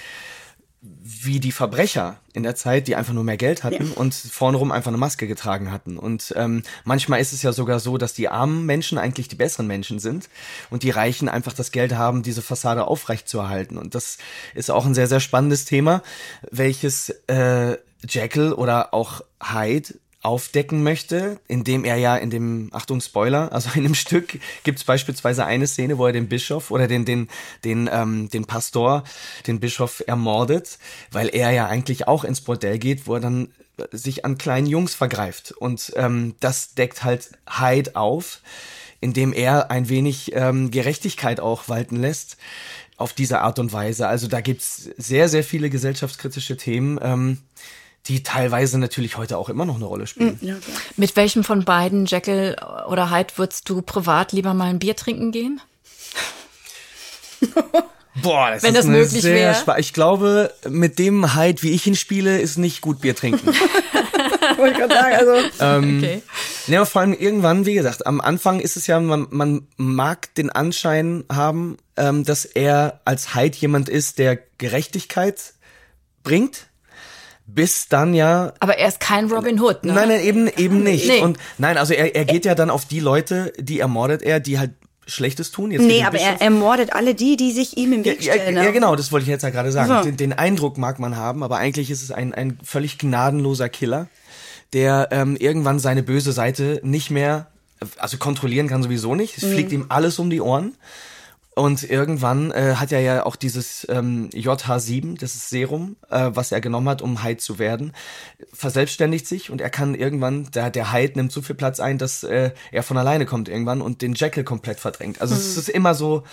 wie die Verbrecher in der Zeit, die einfach nur mehr Geld hatten und vorne rum einfach eine Maske getragen hatten. Und ähm, manchmal ist es ja sogar so, dass die armen Menschen eigentlich die besseren Menschen sind und die Reichen einfach das Geld haben, diese Fassade aufrechtzuerhalten. Und das ist auch ein sehr, sehr spannendes Thema, welches äh, Jekyll oder auch Hyde aufdecken möchte, indem er ja in dem, Achtung Spoiler, also in dem Stück gibt es beispielsweise eine Szene, wo er den Bischof oder den, den, den, ähm, den Pastor, den Bischof ermordet, weil er ja eigentlich auch ins Bordell geht, wo er dann sich an kleinen Jungs vergreift. Und ähm, das deckt halt Hyde auf, indem er ein wenig ähm, Gerechtigkeit auch walten lässt auf diese Art und Weise. Also da gibt's sehr, sehr viele gesellschaftskritische Themen. Ähm, die teilweise natürlich heute auch immer noch eine Rolle spielen. ja, klar. Mit welchem von beiden, Jekyll oder Hyde, würdest du privat lieber mal ein Bier trinken gehen? Boah, das Wenn ist das möglich sehr wär. Ich glaube, mit dem Hyde, wie ich ihn spiele, ist nicht gut Bier trinken. wollte ich gerade sagen, also ähm, Okay. Ja, vor allem irgendwann, wie gesagt, am Anfang ist es ja, man, man mag den Anschein haben, ähm, dass er als Hyde jemand ist, der Gerechtigkeit bringt, bis dann ja Aber er ist kein Robin Hood, ne? Nein, nein, eben, eben nicht. Nee. Und nein, also er, er geht ja dann auf die Leute, die ermordet er, die halt Schlechtes tun. Jetzt Nee, aber er ermordet alle die, die sich ihm im ja, Weg ja, stellen. ja, ne? genau, das wollte ich jetzt ja gerade sagen. So. Den, den Eindruck mag man haben, aber eigentlich ist es ein, ein völlig gnadenloser Killer, der ähm, irgendwann seine böse Seite nicht mehr, also kontrollieren kann sowieso nicht. Es Mhm. fliegt ihm alles um die Ohren. Und irgendwann äh, hat er ja auch dieses ähm, JH7, das ist Serum, äh, was er genommen hat, um Hyde zu werden, verselbstständigt sich und er kann irgendwann, der, der Hyde nimmt so viel Platz ein, dass äh, er von alleine kommt irgendwann und den Jekyll komplett verdrängt. Also es ist immer so,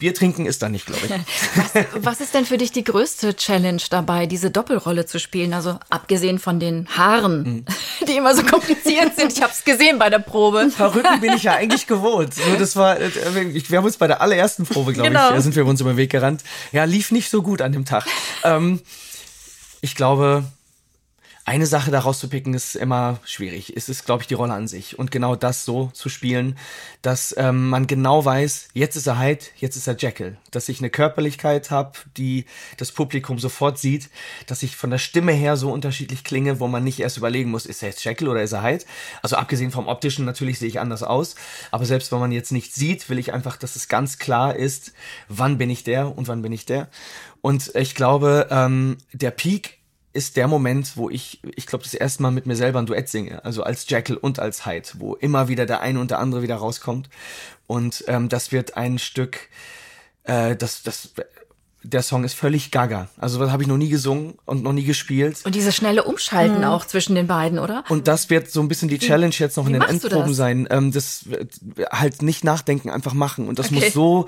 Bier trinken ist da nicht, glaube ich. Was, was ist denn für dich die größte Challenge dabei, diese Doppelrolle zu spielen? Also abgesehen von den Haaren, Mhm. die immer so kompliziert sind. Ich habe es gesehen bei der Probe. Verrücken bin ich ja eigentlich gewohnt. Das war, äh, wir haben uns bei der allerersten Probe, glaube Genau. ich, äh, sind wir uns über den Weg gerannt. Ja, lief nicht so gut an dem Tag. Ähm, ich glaube, eine Sache daraus zu picken ist immer schwierig. Es ist, glaube ich, die Rolle an sich. Und genau das so zu spielen, dass ähm, man genau weiß, jetzt ist er Hyde, jetzt ist er Jekyll. Dass ich eine Körperlichkeit habe, die das Publikum sofort sieht, dass ich von der Stimme her so unterschiedlich klinge, wo man nicht erst überlegen muss, ist er jetzt Jekyll oder ist er Hyde? Also abgesehen vom optischen, natürlich sehe ich anders aus. Aber selbst wenn man jetzt nicht sieht, will ich einfach, dass es ganz klar ist, wann bin ich der und wann bin ich der. Und ich glaube, ähm, der Peak ist der Moment, wo ich, ich glaube, das erste Mal mit mir selber ein Duett singe, also als Jekyll und als Hyde, wo immer wieder der eine und der andere wieder rauskommt. Und ähm, das wird ein Stück, äh, das, das, der Song ist völlig gaga. Also das habe ich noch nie gesungen und noch nie gespielt. Und diese schnelle Umschalten auch zwischen den beiden, oder? Und das wird so ein bisschen die Challenge jetzt noch in wie den machst du Endproben das? sein. Ähm, das wird halt nicht nachdenken, einfach machen. Und das Okay. muss so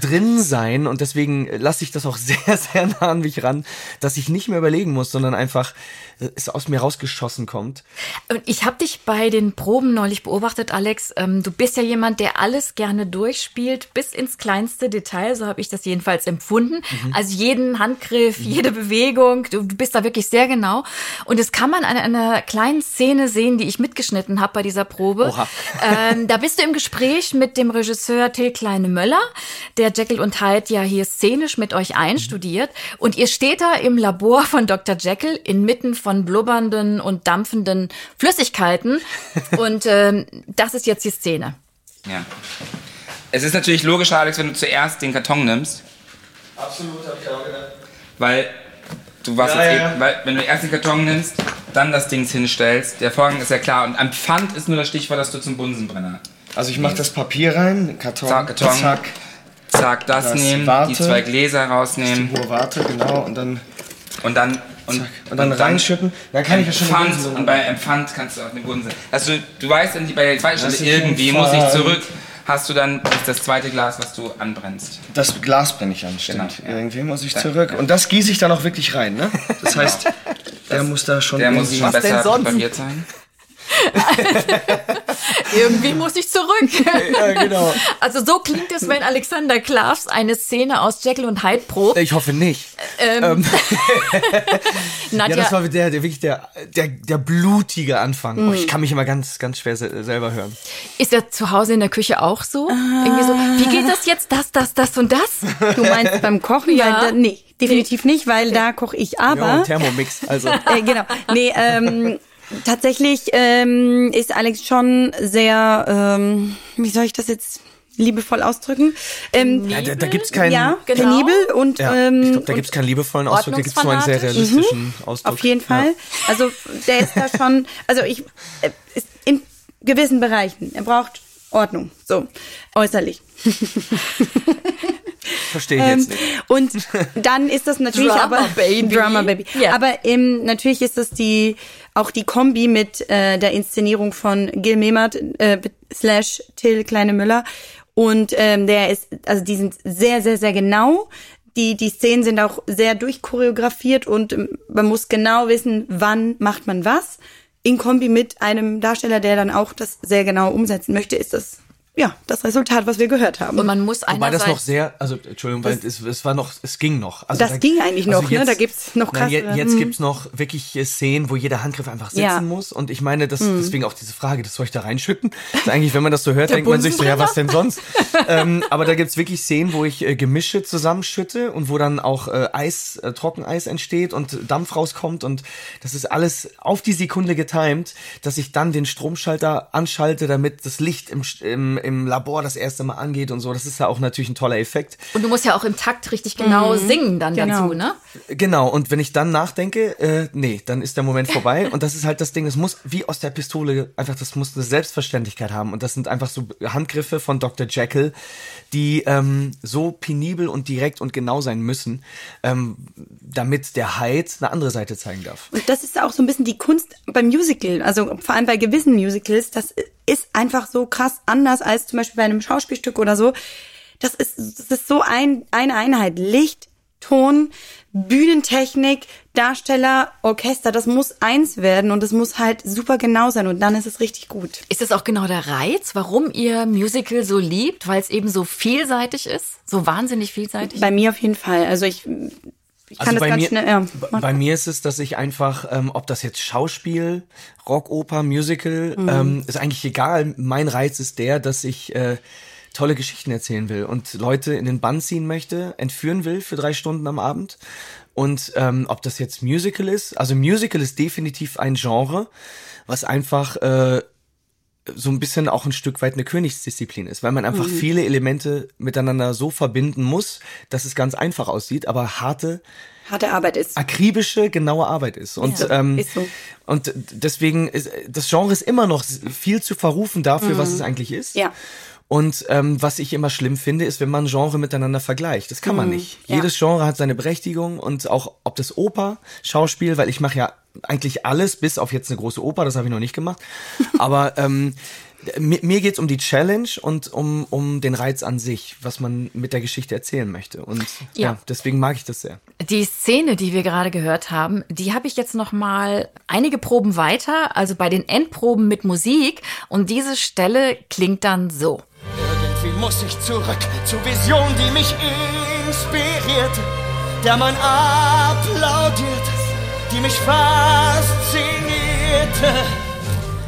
drin sein und deswegen lasse ich das auch sehr, sehr nah an mich ran, dass ich nicht mehr überlegen muss, sondern einfach äh, es aus mir rausgeschossen kommt. Und ich habe dich bei den Proben neulich beobachtet, Alex. Ähm, du bist ja jemand, der alles gerne durchspielt, bis ins kleinste Detail. So habe ich das jedenfalls empfunden. Mhm. Also jeden Handgriff, jede Bewegung. Du, bist da wirklich sehr genau. Und das kann man an einer kleinen Szene sehen, die ich mitgeschnitten habe bei dieser Probe. Ähm, da bist du im Gespräch mit dem Regisseur Till Kleine-Möller, der Jekyll und Hyde ja hier szenisch mit euch einstudiert. Und ihr steht da im Labor von Dr. Jekyll inmitten von blubbernden und dampfenden Flüssigkeiten. Und ähm, das ist jetzt die Szene. Ja. Es ist natürlich logischer, Alex, wenn du zuerst den Karton nimmst, Absolut, habe ich auch gedacht. weil du warst Ja, jetzt ja. eben, weil wenn du erst den Karton nimmst, dann das Ding hinstellst, der Vorgang ist ja klar. Und am Pfand ist nur das Stichwort, dass du zum Bunsenbrenner. Also ich mache das Papier rein, Karton, Zack, Karton. zack, Zack, das, Das nehmen, Warte. die zwei Gläser rausnehmen hohe Warte, genau, und dann, und dann und, und dann reinschütten. Dann kann ich ja schon Pfand, und bei Empfand kannst du auch den Bunsen. Also du weißt, bei der zweiten Das Stelle irgendwie muss ich zurück, hast du dann das zweite Glas, was du anbrennst. Das Glas brenne ich an, stimmt. Genau, ja. Irgendwie muss ich zurück. ja. Und das gieße ich dann auch wirklich rein, ne? Das heißt, der muss da schon Der muss schon besser sonst? präpariert sein. Irgendwie muss ich zurück. Ja, genau. Also so klingt es, wenn Alexander Klavs eine Szene aus Jekyll und Hyde probt. Ich hoffe nicht. Ähm, Nadja, Ja, das war der, der wirklich der, der, der blutige Anfang. Mhm. Oh, ich kann mich immer ganz, ganz schwer se selber hören. ist er zu Hause in der Küche auch so? Irgendwie so, wie geht das jetzt? Das, das, das und das? Du meinst beim Kochen? Ja. Weil da, nee, definitiv nicht, weil da koche ich aber. Ja, Thermomix. Also äh, genau. Nee, ähm, tatsächlich ähm, ist Alex schon sehr, ähm, wie soll ich das jetzt liebevoll ausdrücken? Ähm, ja, da, da gibt's keinen. ja, Genau. penibel und Ja, ähm, ich glaube, da gibt's keinen liebevollen Ausdruck, da gibt's nur einen sehr realistischen Ausdruck. auf jeden Ja. Fall. Also der ist da schon, also ich äh, ist in gewissen Bereichen. Er braucht Ordnung, so äußerlich. Verstehe ich Ähm, jetzt nicht. und dann ist das natürlich Drama aber Baby. Drama Baby. Ja. Aber ähm, natürlich ist das die auch die Kombi mit äh, der Inszenierung von Gil Mehmet äh, slash Till Kleine Müller und ähm, der ist also die sind sehr sehr sehr genau. Die die Szenen sind auch sehr durchchoreografiert und ähm, man muss genau wissen, wann macht man was. In Kombi mit einem Darsteller, der dann auch das sehr genau umsetzen möchte, ist das ja das Resultat, was wir gehört haben. Und man muss Wobei das einerseits... noch sehr, also Entschuldigung, weil es, es war noch, es ging noch. Also Das da- ging eigentlich noch, ne? Da gibt's noch Nein, je-. Jetzt Mhm. gibt's noch wirklich äh, Szenen, wo jeder Handgriff einfach sitzen Ja. Mhm. muss. Und ich meine, das, deswegen auch diese Frage, das soll ich da reinschütten? Das ist eigentlich, wenn man das so hört, Der denkt man sich so, ja, was denn sonst? ähm, aber da gibt's wirklich Szenen, wo ich äh, Gemische zusammenschütte und wo dann auch äh, Eis, äh, Trockeneis entsteht und Dampf rauskommt. Und das ist alles auf die Sekunde getimed, dass ich dann den Stromschalter anschalte, damit das Licht im, im, im Labor das erste Mal angeht und so. Das ist ja auch natürlich ein toller Effekt. Und du musst ja auch im Takt richtig genau singen dann Genau. dazu, ne? Genau, und wenn ich dann nachdenke, äh, nee, dann ist der Moment vorbei. Und das ist halt das Ding, es muss wie aus der Pistole einfach, das muss eine Selbstverständlichkeit haben. Und das sind einfach so Handgriffe von Dr. Jekyll, die ähm, so penibel und direkt und genau sein müssen, ähm, damit der Hyde eine andere Seite zeigen darf. Und das ist auch so ein bisschen die Kunst beim Musical, also vor allem bei gewissen Musicals, das ist einfach so krass anders als zum Beispiel bei einem Schauspielstück oder so. Das ist, das ist so ein, eine Einheit. Licht, Ton, Bühnentechnik, Darsteller, Orchester, das muss eins werden und es muss halt super genau sein und dann ist es richtig gut. Ist das auch genau der Reiz, warum ihr Musical so liebt, weil es eben so vielseitig ist? So wahnsinnig vielseitig? Bei mir auf jeden Fall. Also ich, Ich kann das bei ganz mir, schnell. Ja. bei mir ist es, dass ich einfach, ähm, ob das jetzt Schauspiel, Rockoper, Musical, Mhm. ähm, ist eigentlich egal. Mein Reiz ist der, dass ich äh, tolle Geschichten erzählen will und Leute in den Bann ziehen möchte, entführen will für drei Stunden am Abend. Und ähm, ob das jetzt Musical ist, also Musical ist definitiv ein Genre, was einfach äh, so ein bisschen auch ein Stück weit eine Königsdisziplin ist, weil man einfach Mhm. viele Elemente miteinander so verbinden muss, dass es ganz einfach aussieht, aber harte, Harte Arbeit ist. akribische, genaue Arbeit ist. Und, Ja, ähm, ist so. und deswegen ist das Genre ist immer noch viel zu verrufen dafür, was es eigentlich ist. Mhm. Ja. Und ähm, was ich immer schlimm finde, ist, wenn man Genre miteinander vergleicht. Das kann man nicht. Mhm. ja. Jedes Genre hat seine Berechtigung und auch ob das Oper, Schauspiel, weil ich mache ja eigentlich alles, bis auf jetzt eine große Oper, das habe ich noch nicht gemacht. Aber ähm, mir, mir geht's um die Challenge und um, um den Reiz an sich, was man mit der Geschichte erzählen möchte. Und ja, Ja. deswegen mag ich das sehr. Die Szene, die wir gerade gehört haben, die habe ich jetzt noch mal einige Proben weiter, also bei den Endproben mit Musik. Und diese Stelle klingt dann so. Irgendwie muss ich zurück zur Vision, die mich inspirierte, der man applaudiert, die mich faszinierte.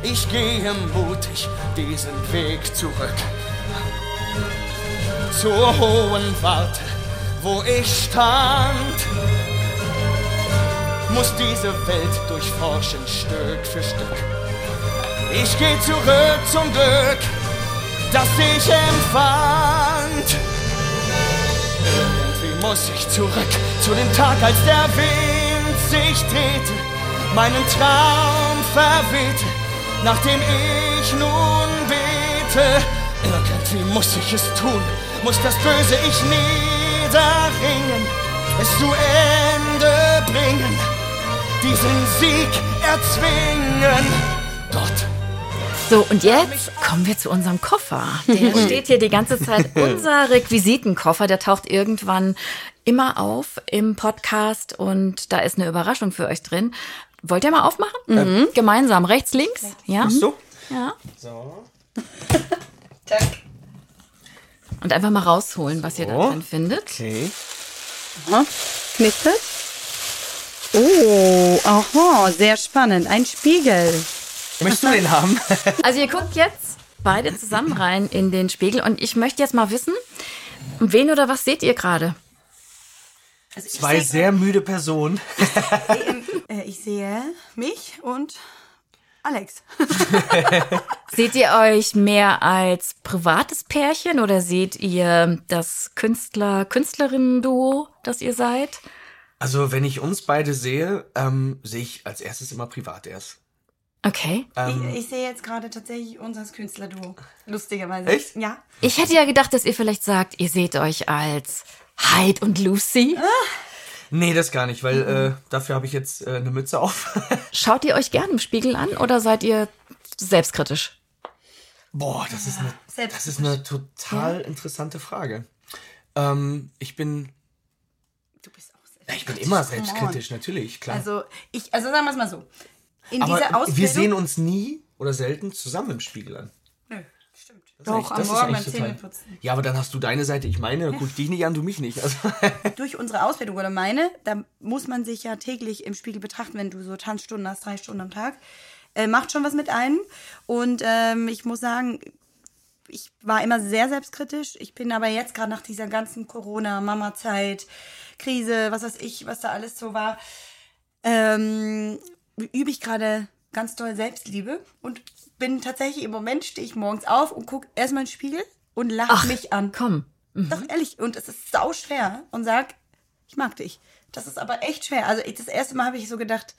Ich gehe mutig diesen Weg zurück zur hohen Warte, wo ich stand. Muss diese Welt durchforschen Stück für Stück. Ich gehe zurück zum Glück, das ich empfand. Irgendwie muss ich zurück zu dem Tag, als der Wind sich drehte, meinen Traum verwehte, nachdem ich nun bete. Irgendwie muss ich es tun, muss das Böse ich niederringen, es zu Ende bringen, diesen Sieg erzwingen. Gott. So, und jetzt kommen wir zu unserem Koffer. Der steht hier die ganze Zeit. Unser Requisitenkoffer, der taucht irgendwann immer auf im Podcast und da ist eine Überraschung für euch drin. Wollt ihr mal aufmachen? Gemeinsam, rechts, links? Ja. So? ja. So. Und einfach mal rausholen, was ihr da So. drin findet. Okay. Aha. Knistert. Oh, aha, sehr spannend. Ein Spiegel. Möchtest du den haben? Also ihr guckt jetzt beide zusammen rein in den Spiegel und ich möchte jetzt mal wissen, wen oder was seht ihr gerade? Zwei sehr müde Personen. Äh, ich sehe mich und Alex. Seht ihr euch mehr als privates Pärchen oder seht ihr das Künstler-Künstlerinnen-Duo, das ihr seid? Also, wenn ich uns beide sehe, ähm, sehe ich als erstes immer privat erst. Okay. Ähm, ich, ich sehe jetzt gerade tatsächlich unser Künstlerduo. Lustigerweise. Echt? Ja. Ich hätte ja gedacht, dass ihr vielleicht sagt, ihr seht euch als Hyde und Lucy. nee, das gar nicht, weil äh, dafür habe ich jetzt äh, eine Mütze auf. Schaut ihr euch gerne im Spiegel an oder seid ihr selbstkritisch? Boah, das ist eine, das selbstkritisch. ist eine total interessante Frage. Ähm, ich bin, Du bist auch ja, ich bin immer selbstkritisch, natürlich, klar. Also, ich, also sagen wir es mal so. In Aber dieser Ausbildung. wir sehen uns nie oder selten zusammen im Spiegel an. Das Doch, eigentlich- am Morgen beim Zähneputzen. Ja, aber dann hast du deine Seite, ich meine, guck ich dich nicht an, du mich nicht. Also, Durch unsere Ausbildung oder meine, da muss man sich ja täglich im Spiegel betrachten, wenn du so Tanzstunden hast, drei Stunden am Tag. Äh, macht schon was mit einem. Und ähm, ich muss sagen, ich war immer sehr selbstkritisch. Ich bin aber jetzt gerade nach dieser ganzen Corona-Mama-Zeit, Krise, was weiß ich, was da alles so war, ähm, übe ich gerade ganz doll Selbstliebe und bin tatsächlich im Moment stehe ich morgens auf und gucke erstmal in den Spiegel und lache mich an. Komm. Doch ehrlich, und es ist sau schwer und sag, ich mag dich. Das ist aber echt schwer. Also ich, das erste Mal habe ich so gedacht,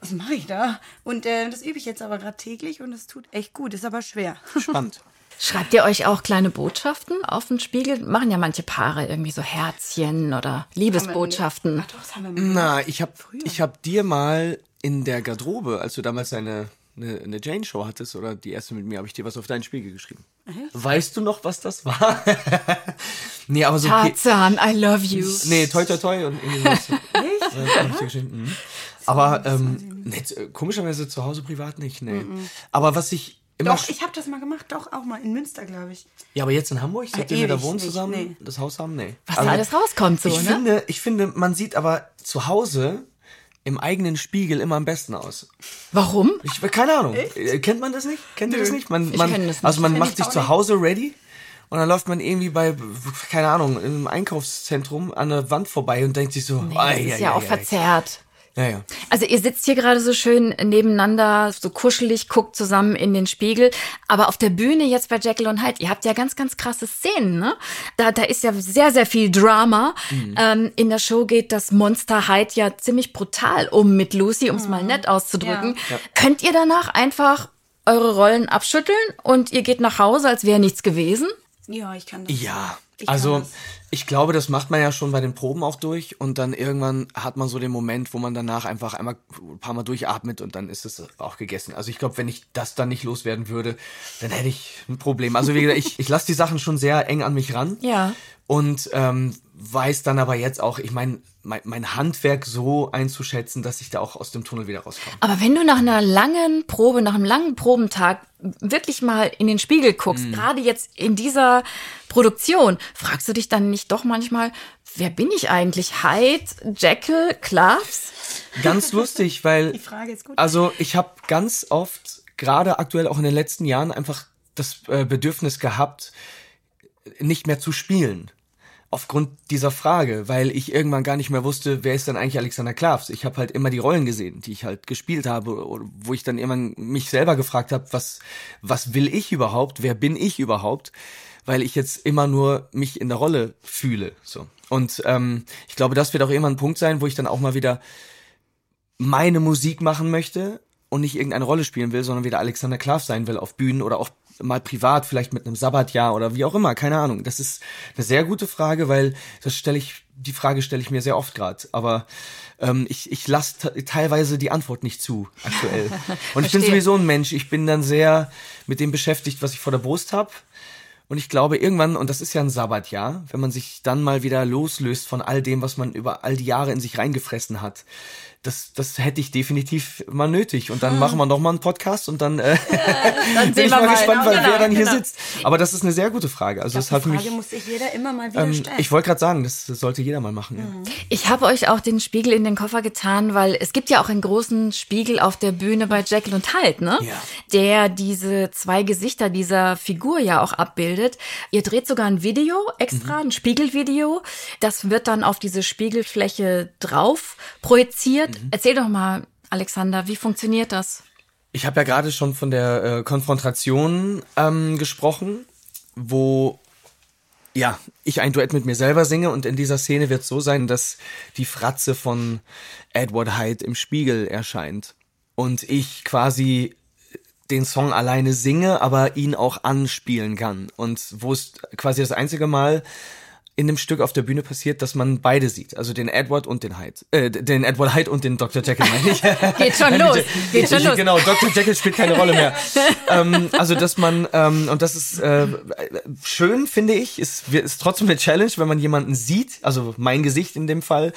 was mache ich da? Und äh, das übe ich jetzt aber gerade täglich und es tut echt gut, ist aber schwer. spannend. Schreibt ihr euch auch kleine Botschaften auf den Spiegel? Machen ja manche Paare irgendwie so Herzchen oder Liebesbotschaften. Ach doch, das haben wir Na, ich hab, ich hab dir mal in der Garderobe, als du damals eine, eine, eine Jane-Show hattest, oder die erste mit mir, habe ich dir was auf deinen Spiegel geschrieben. Weißt du noch, was das war? nee, aber so... Tarzan, I love you. Nee, toi toi toi und irgendwie sowas. Echt? Mhm. Aber ähm, nee, äh, komischerweise zu Hause privat nicht, nee. Aber was ich immer. Doch, ich habe das mal gemacht, doch auch mal in Münster, glaube ich. ja, aber jetzt in Hamburg, seitdem wir da wohnen nicht, zusammen, nee. das Haus haben, nee. Was Also, da alles rauskommt, so, ich ne? Finde, ich finde, man sieht aber zu Hause im eigenen Spiegel immer am besten aus. Warum? Ich, keine Ahnung. Äh, Kennt man das nicht? Kennt ihr das nicht? Man, man, das nicht. Also man macht ich sich zu. Hause ready und dann läuft man irgendwie bei, keine Ahnung, im Einkaufszentrum an der Wand vorbei und denkt sich so, Nee, ai, das ist ai, ja auch verzerrt. Ja, ja. Also ihr sitzt hier gerade so schön nebeneinander, so kuschelig, guckt zusammen in den Spiegel. Aber auf der Bühne jetzt bei Jekyll und Hyde, ihr habt ja ganz, ganz krasse Szenen, ne? Da, da ist ja sehr, sehr viel Drama. Ähm, in der Show geht das Monster Hyde ja ziemlich brutal um mit Lucy, um es mal nett auszudrücken. Könnt ihr danach einfach eure Rollen abschütteln und ihr geht nach Hause, als wäre nichts gewesen? Ja, ich kann das. Ja, Ich also ich glaube, das macht man ja schon bei den Proben auch durch und dann irgendwann hat man so den Moment, wo man danach einfach einmal ein paar Mal durchatmet und dann ist es auch gegessen. Also ich glaube, wenn ich das dann nicht loswerden würde, dann hätte ich ein Problem. Also wie gesagt, ich, ich lasse die Sachen schon sehr eng an mich ran. Ja. Und ähm, weiß dann aber jetzt auch, ich meine, mein, mein Handwerk so einzuschätzen, dass ich da auch aus dem Tunnel wieder rauskomme. Aber wenn du nach einer langen Probe, nach einem langen Probentag wirklich mal in den Spiegel guckst, Mhm. gerade jetzt in dieser Produktion, fragst du dich dann nicht doch manchmal, wer bin ich eigentlich? Hyde, Jekyll, Clavs? Ganz lustig, weil Die Frage ist gut. Also ich habe ganz oft, gerade aktuell auch in den letzten Jahren, einfach das äh, Bedürfnis gehabt, nicht mehr zu spielen. Aufgrund dieser Frage, weil ich irgendwann gar nicht mehr wusste, wer ist denn eigentlich Alexander Klavs. Ich habe halt immer die Rollen gesehen, die ich halt gespielt habe, wo ich dann irgendwann mich selber gefragt habe, was, was will ich überhaupt, wer bin ich überhaupt, weil ich jetzt immer nur mich in der Rolle fühle. So. Und ähm, ich glaube, das wird auch immer ein Punkt sein, wo ich dann auch mal wieder meine Musik machen möchte und nicht irgendeine Rolle spielen will, sondern wieder Alexander Klav sein will auf Bühnen oder auch mal privat, vielleicht mit einem Sabbatjahr oder wie auch immer, keine Ahnung. Das ist eine sehr gute Frage, weil das stelle ich, die Frage stelle ich mir sehr oft gerade. Aber ähm, ich, ich lasse teilweise die Antwort nicht zu aktuell. Und ich bin sowieso ein Mensch. Ich bin dann sehr mit dem beschäftigt, was ich vor der Brust habe. Und ich glaube irgendwann, und das ist ja ein Sabbatjahr, wenn man sich dann mal wieder loslöst von all dem, was man über all die Jahre in sich reingefressen hat, das, das hätte ich definitiv mal nötig. Und dann machen wir noch mal einen Podcast und dann, äh, bin sehen ich wir mal mal. gespannt, Genau, wer dann hier genau. sitzt. Aber das ist eine sehr gute Frage. Also das hat die für Frage mich. muss sich jeder immer mal wieder Ähm, stellen. ich wollte gerade sagen, das, das sollte jeder mal machen. Ja. Ich habe euch auch den Spiegel in den Koffer getan, weil es gibt ja auch einen großen Spiegel auf der Bühne bei Jekyll und Hyde, ne? Ja. Der diese zwei Gesichter dieser Figur ja auch abbildet. Ihr dreht sogar ein Video extra, ein Spiegelvideo. Das wird dann auf diese Spiegelfläche drauf projiziert. Erzähl doch mal, Alexander, wie funktioniert das? Ich habe ja gerade schon von der äh, Konfrontation ähm, gesprochen, wo ja ich ein Duett mit mir selber singe und in dieser Szene wird es so sein, dass die Fratze von Edward Hyde im Spiegel erscheint und ich quasi den Song alleine singe, aber ihn auch anspielen kann. Und wo es quasi das einzige Mal in dem Stück auf der Bühne passiert, dass man beide sieht, also den Edward und den Hyde, äh, den Edward Hyde und den Dr. Jekyll meine ich. Geht schon los, geht schon los. Genau, Dr. Jekyll spielt keine Rolle mehr. ähm, also, dass man, ähm, und das ist äh, schön, finde ich, ist, ist trotzdem eine Challenge, wenn man jemanden sieht, also mein Gesicht in dem Fall,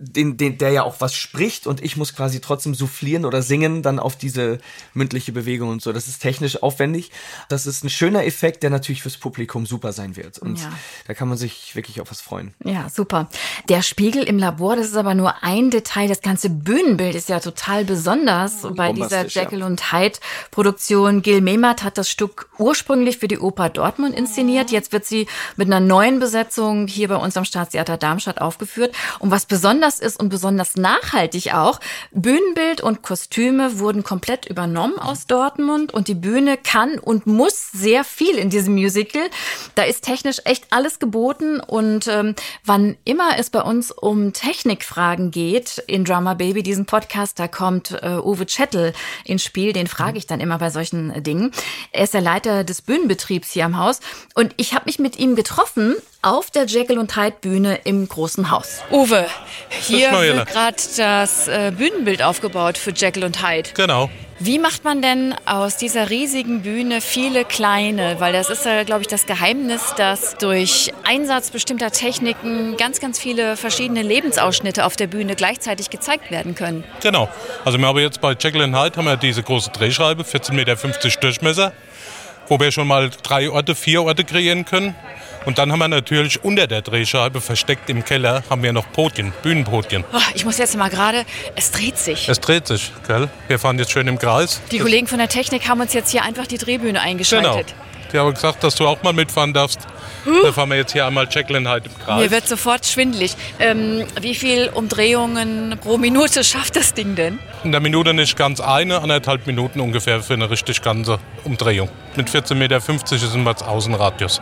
den, den, der ja auch was spricht und ich muss quasi trotzdem soufflieren oder singen dann auf diese mündliche Bewegung und so. Das ist technisch aufwendig. Das ist ein schöner Effekt, der natürlich fürs Publikum super sein wird. Und Ja. da kann man sich wirklich auf was freuen. Ja, super. Der Spiegel im Labor, das ist aber nur ein Detail. Das ganze Bühnenbild ist ja total besonders bei dieser Bombastisch, ja. Jekyll und Hyde Produktion. Gil Mehmet hat das Stück ursprünglich für die Oper Dortmund inszeniert. Jetzt wird sie mit einer neuen Besetzung hier bei uns am Staatstheater Darmstadt aufgeführt. Und was besonders ist und besonders nachhaltig auch, Bühnenbild und Kostüme wurden komplett übernommen aus Dortmund und die Bühne kann und muss sehr viel in diesem Musical. Da ist technisch echt alles geboten und ähm, wann immer es bei uns um Technikfragen geht in Drama Baby, diesen Podcast, da kommt äh, Uwe Chettel ins Spiel, den frage ich dann immer bei solchen Dingen. Er ist der Leiter des Bühnenbetriebs hier am Haus und ich habe mich mit ihm getroffen auf der Jekyll und Hyde Bühne im großen Haus. Uwe, hier wird gerade das äh, Bühnenbild aufgebaut für Jekyll und Hyde. Genau. Wie macht man denn aus dieser riesigen Bühne viele kleine? Weil das ist ja, glaube ich, das Geheimnis, dass durch Einsatz bestimmter Techniken ganz, ganz viele verschiedene Lebensausschnitte auf der Bühne gleichzeitig gezeigt werden können. Genau. Also wir haben jetzt bei Jekyll and Hyde haben wir diese große Drehscheibe, 14,50 Meter Durchmesser, wo wir schon mal drei Orte, vier Orte kreieren können. Und dann haben wir natürlich unter der Drehscheibe, versteckt im Keller, haben wir noch Podien, Bühnenpodien. Oh, ich muss jetzt mal gerade, es dreht sich. Es dreht sich, gell? Wir fahren jetzt schön im Kreis. Die Kollegen von der Technik haben uns jetzt hier einfach die Drehbühne Genau. eingeschaltet. Die haben gesagt, dass du auch mal mitfahren darfst. Da fahren wir jetzt hier einmal and Hyde im Kreis. Mir wird sofort schwindelig. Ähm, wie viel Umdrehungen pro Minute schafft das Ding denn? In der Minute nicht ganz eine, anderthalb Minuten ungefähr für eine richtig ganze Umdrehung. Mit 14,50 Meter sind wir als Außenradius.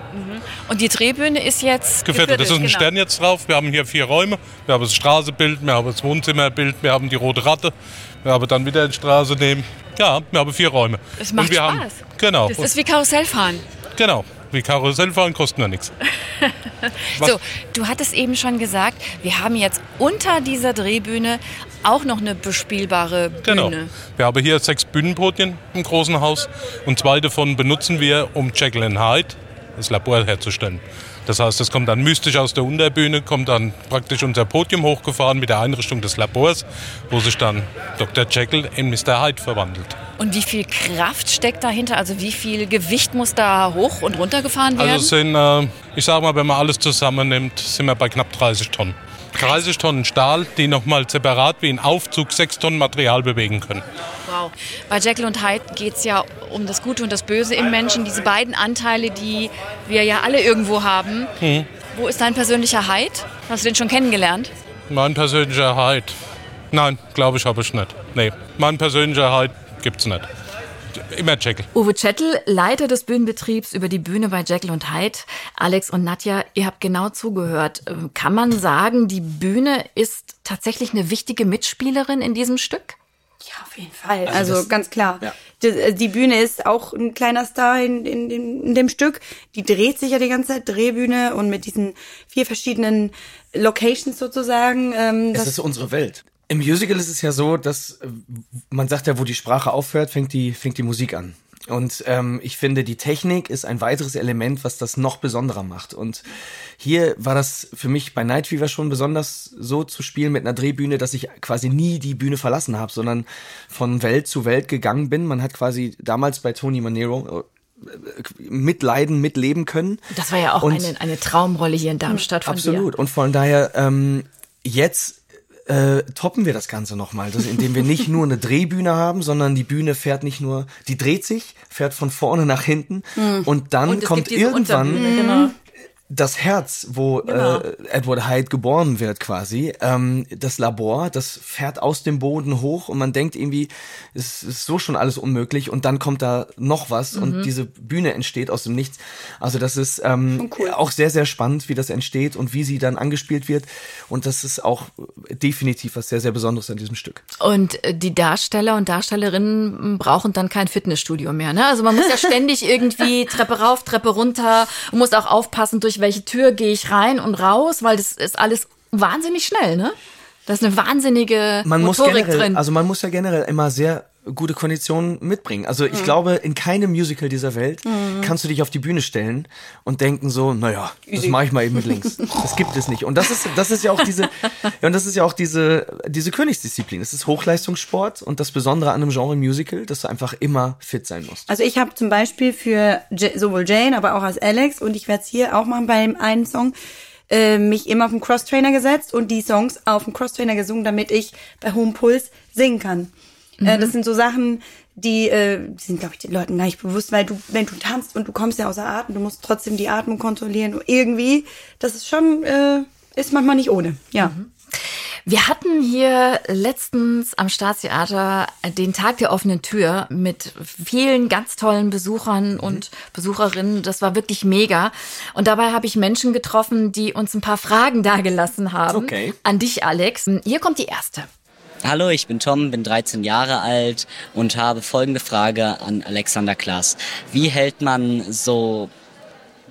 Und die Drehbühne ist jetzt Geviertelt. Das ist ein genau. Stern jetzt drauf. Wir haben hier vier Räume. Wir haben das Straßebild, wir haben das Wohnzimmerbild, wir haben die rote Ratte. Wir haben dann wieder die Straße neben. Ja, wir haben vier Räume. Es macht Spaß. Haben, genau. Das ist wie Karussellfahren. genau. Wie Karussellfahren kosten ja nichts. So, du hattest eben schon gesagt, wir haben jetzt unter dieser Drehbühne auch noch eine bespielbare Bühne. Genau. Wir haben hier sechs Bühnenpodien im großen Haus und zwei davon benutzen wir, um Jekyll and Hyde, das Labor herzustellen. Das heißt, es kommt dann mystisch aus der Unterbühne, kommt dann praktisch unser Podium hochgefahren mit der Einrichtung des Labors, wo sich dann Dr. Jekyll in Mr. Hyde verwandelt. Und wie viel Kraft steckt dahinter? Also wie viel Gewicht muss da hoch und runter gefahren werden? Also sind, äh, ich sage mal, wenn man alles zusammennimmt, sind wir bei knapp 30 Tonnen. 30 Tonnen Stahl, die nochmal separat wie ein Aufzug 6 Tonnen Material bewegen können. wow. Bei Jekyll und Hyde geht es ja um das Gute und das Böse im Menschen. Diese beiden Anteile, die wir ja alle irgendwo haben. Hm. Wo ist dein persönlicher Hyde? Hast du den schon kennengelernt? Mein persönlicher Hyde. Nein, glaube ich, habe ich nicht. Nee, mein persönlicher Hyde gibt's nicht. Immer Jekyll. Uwe Czettel, Leiter des Bühnenbetriebs über die Bühne bei Jekyll und Hyde. Alex und Nadja, ihr habt genau zugehört. Ähm, Kann man sagen, die Bühne ist tatsächlich eine wichtige Mitspielerin in diesem Stück? Ja, auf jeden Fall. Also, ganz klar. Die, äh, die Bühne ist auch ein kleiner Star in, in, dem- in dem Stück. Die dreht sich ja die ganze Zeit, Drehbühne und mit diesen vier verschiedenen Locations sozusagen. Ähm, Es das, ist unsere Welt. Im Musical ist es ja so, dass äh, man sagt ja, wo die Sprache aufhört, fängt die, fängt die Musik an. Und ähm, ich finde, die Technik ist ein weiteres Element, was das noch besonderer macht. Und hier war das für mich bei Night Fever schon besonders so zu spielen mit einer Drehbühne, dass ich quasi nie die Bühne verlassen habe, sondern von Welt zu Welt gegangen bin. Man hat quasi damals bei Tony Manero äh, mitleiden, mitleben können. Das war ja auch Und- eine, eine Traumrolle hier in Darmstadt von Absolut. Und von daher, ähm, jetzt äh, toppen wir das Ganze nochmal, das- indem wir nicht nur eine Drehbühne haben, sondern die Bühne fährt nicht nur, die dreht sich, fährt von vorne nach hinten und dann. Und kommt irgendwann genau. Das Herz, wo Genau. äh, Edward Hyde geboren wird quasi, ähm, das Labor, das fährt aus dem Boden hoch und man denkt irgendwie, es ist so schon alles unmöglich und dann kommt da noch was Mhm. und diese Bühne entsteht aus dem Nichts. Also das ist ähm, auch sehr, sehr spannend, wie das entsteht und wie sie dann angespielt wird und das ist auch definitiv was sehr, sehr Besonderes an diesem Stück. Und äh, die Darsteller und Darstellerinnen brauchen dann kein Fitnessstudio mehr. Ne? Also man muss ja ständig irgendwie Treppe rauf, Treppe runter und muss auch aufpassen, durch welche Tür gehe ich rein und raus, weil das ist alles wahnsinnig schnell. Ne? Da ist eine wahnsinnige man muss Motorik generell, drin. also man muss ja generell immer sehr gute Konditionen mitbringen. Also Mhm. ich glaube, in keinem Musical dieser Welt kannst du dich auf die Bühne stellen und denken so, naja, das mache ich mal eben mit links. Das gibt es nicht. Und das ist, das ist ja auch diese, ja, und das ist ja auch diese, diese Königsdisziplin. Es ist Hochleistungssport und das Besondere an einem Genre Musical, dass du einfach immer fit sein musst. also ich habe zum Beispiel für J sowohl Jane, aber auch als Alex und ich werde es hier auch machen beim einen Song, äh, mich immer auf den Crosstrainer gesetzt und die Songs auf dem Crosstrainer gesungen, damit ich bei hohem Puls singen kann. Äh, das sind so Sachen, die, äh, die sind, glaube ich, den Leuten gar nicht bewusst, weil du, wenn du tanzt und du kommst ja außer Atem, du musst trotzdem die Atmung kontrollieren und irgendwie, das ist schon, äh, ist manchmal nicht ohne. Ja. Wir hatten hier letztens am Staatstheater den Tag der offenen Tür mit vielen ganz tollen Besuchern und Besucherinnen. Das war wirklich mega. Und dabei habe ich Menschen getroffen, die uns ein paar Fragen dargelassen haben. Okay. An dich, Alex. Hier kommt die erste. Hallo, ich bin Tom, bin 13 Jahre alt und habe folgende Frage an Alexander Klaas. Wie hält man so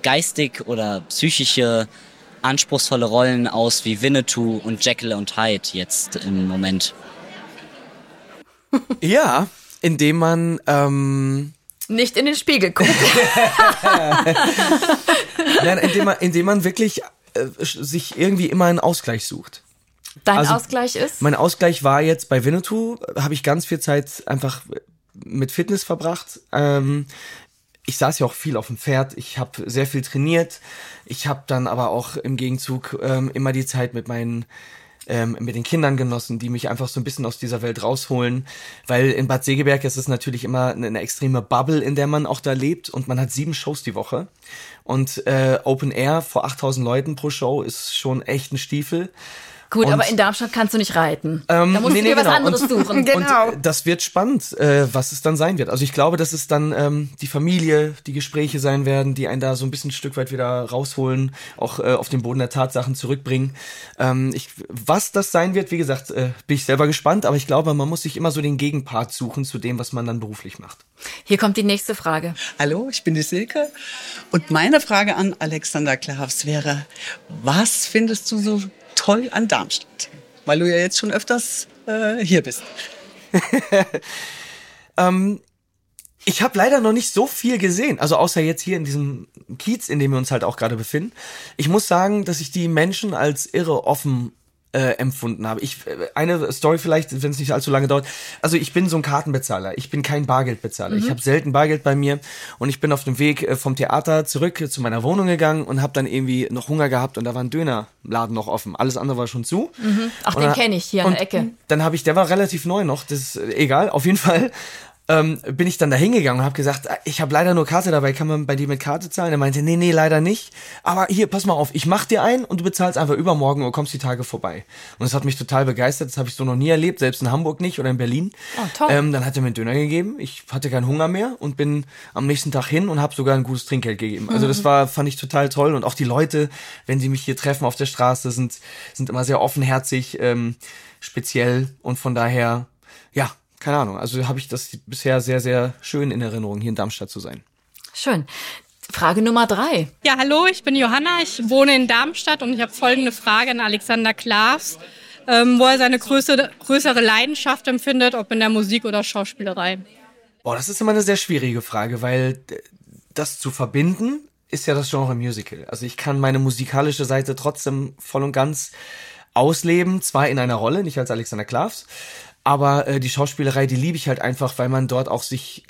geistig oder psychische anspruchsvolle Rollen aus wie Winnetou und Jekyll und Hyde jetzt im Moment? Ja, indem man ähm, Nicht in den Spiegel gucken. nein, indem man, indem man wirklich äh, sich irgendwie immer einen Ausgleich sucht. Dein Also, Ausgleich ist? Mein Ausgleich war jetzt bei Winnetou, habe ich ganz viel Zeit einfach mit Fitness verbracht. Ähm, ich saß ja auch viel auf dem Pferd, ich habe sehr viel trainiert. Ich habe dann aber auch im Gegenzug ähm, immer die Zeit mit meinen ähm, mit den Kindern genossen, die mich einfach so ein bisschen aus dieser Welt rausholen, weil in Bad Segeberg ist es natürlich immer eine, extreme Bubble, in der man auch da lebt und man hat sieben Shows die Woche und äh, Open Air vor 8000 Leuten pro Show ist schon echt ein Stiefel. Gut, und- aber in Darmstadt kannst du nicht reiten. Ähm, da musst nee, du nee, dir was genau. anderes und, suchen. Genau. Und äh, das wird spannend, äh, was es dann sein wird. Also ich glaube, dass es dann ähm, die Familie, die Gespräche sein werden, die einen da so ein bisschen ein Stück weit wieder rausholen, auch äh, auf den Boden der Tatsachen zurückbringen. Ähm, ich, was das sein wird, wie gesagt, äh, bin ich selber gespannt, aber ich glaube, man muss sich immer so den Gegenpart suchen zu dem, was man dann beruflich macht. Hier kommt die nächste Frage. Hallo, ich bin die Silke. Und meine Frage an Alexander Klavs wäre, was findest du so toll an Darmstadt? Weil du ja jetzt schon öfters äh, hier bist. Ich habe leider noch nicht so viel gesehen, also außer jetzt hier in diesem Kiez, in dem wir uns halt auch gerade befinden. Ich muss sagen, dass ich die Menschen als irre offen äh, empfunden habe. Ich äh, eine Story vielleicht, wenn es nicht allzu lange dauert. Also ich bin so ein Kartenbezahler. Ich bin kein Bargeldbezahler. Ich habe selten Bargeld bei mir und ich bin auf dem Weg äh, vom Theater zurück zu meiner Wohnung gegangen und habe dann irgendwie noch Hunger gehabt und da war ein Dönerladen noch offen. Alles andere war schon zu. Ach, Und den kenne ich hier an der Ecke. Dann habe ich, der war relativ neu noch, das ist äh, egal, auf jeden Fall. Ähm, bin ich dann da hingegangen und habe gesagt, äh, ich habe leider nur Karte dabei, kann man bei dir mit Karte zahlen? Er meinte, nee, nee, leider nicht. Aber hier, pass mal auf, ich mach dir ein und du bezahlst einfach übermorgen und kommst die Tage vorbei. Und das hat mich total begeistert, das habe ich so noch nie erlebt, selbst in Hamburg nicht oder in Berlin. Oh, toll. Ähm, dann hat er mir einen Döner gegeben, ich hatte keinen Hunger mehr und bin am nächsten Tag hin und habe sogar ein gutes Trinkgeld gegeben. Also Mhm. das war, fand ich total toll und auch die Leute, wenn sie mich hier treffen auf der Straße, sind, sind immer sehr offenherzig, ähm, speziell und von daher, ja, keine Ahnung, also habe ich das bisher sehr, sehr schön in Erinnerung, hier in Darmstadt zu sein. Schön. Frage Nummer drei. Ja, hallo, ich bin Johanna, ich wohne in Darmstadt und ich habe folgende Frage an Alexander Klavs, ähm, wo er seine größere, größere Leidenschaft empfindet, ob in der Musik oder Schauspielerei. Boah, das ist immer eine sehr schwierige Frage, weil äh, das zu verbinden ist ja das Genre Musical. Also ich kann meine musikalische Seite trotzdem voll und ganz ausleben, zwar in einer Rolle, nicht als Alexander Klavs, aber äh, die Schauspielerei, die liebe ich halt einfach, weil man dort auch sich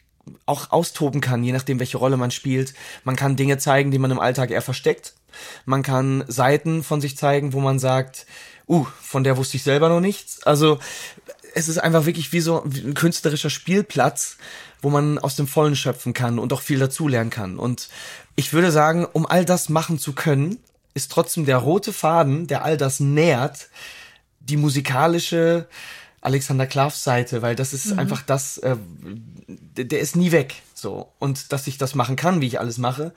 auch austoben kann, je nachdem, welche Rolle man spielt. Man kann Dinge zeigen, die man im Alltag eher versteckt. Man kann Seiten von sich zeigen, wo man sagt, uh, von der wusste ich selber noch nichts. Also es ist einfach wirklich wie so ein künstlerischer Spielplatz, wo man aus dem Vollen schöpfen kann und auch viel dazulernen kann. Und ich würde sagen, um all das machen zu können, ist trotzdem der rote Faden, der all das nährt, die musikalische Alexander Klavs Seite, weil das ist einfach das, äh, der, der ist nie weg. So. Und dass ich das machen kann, wie ich alles mache,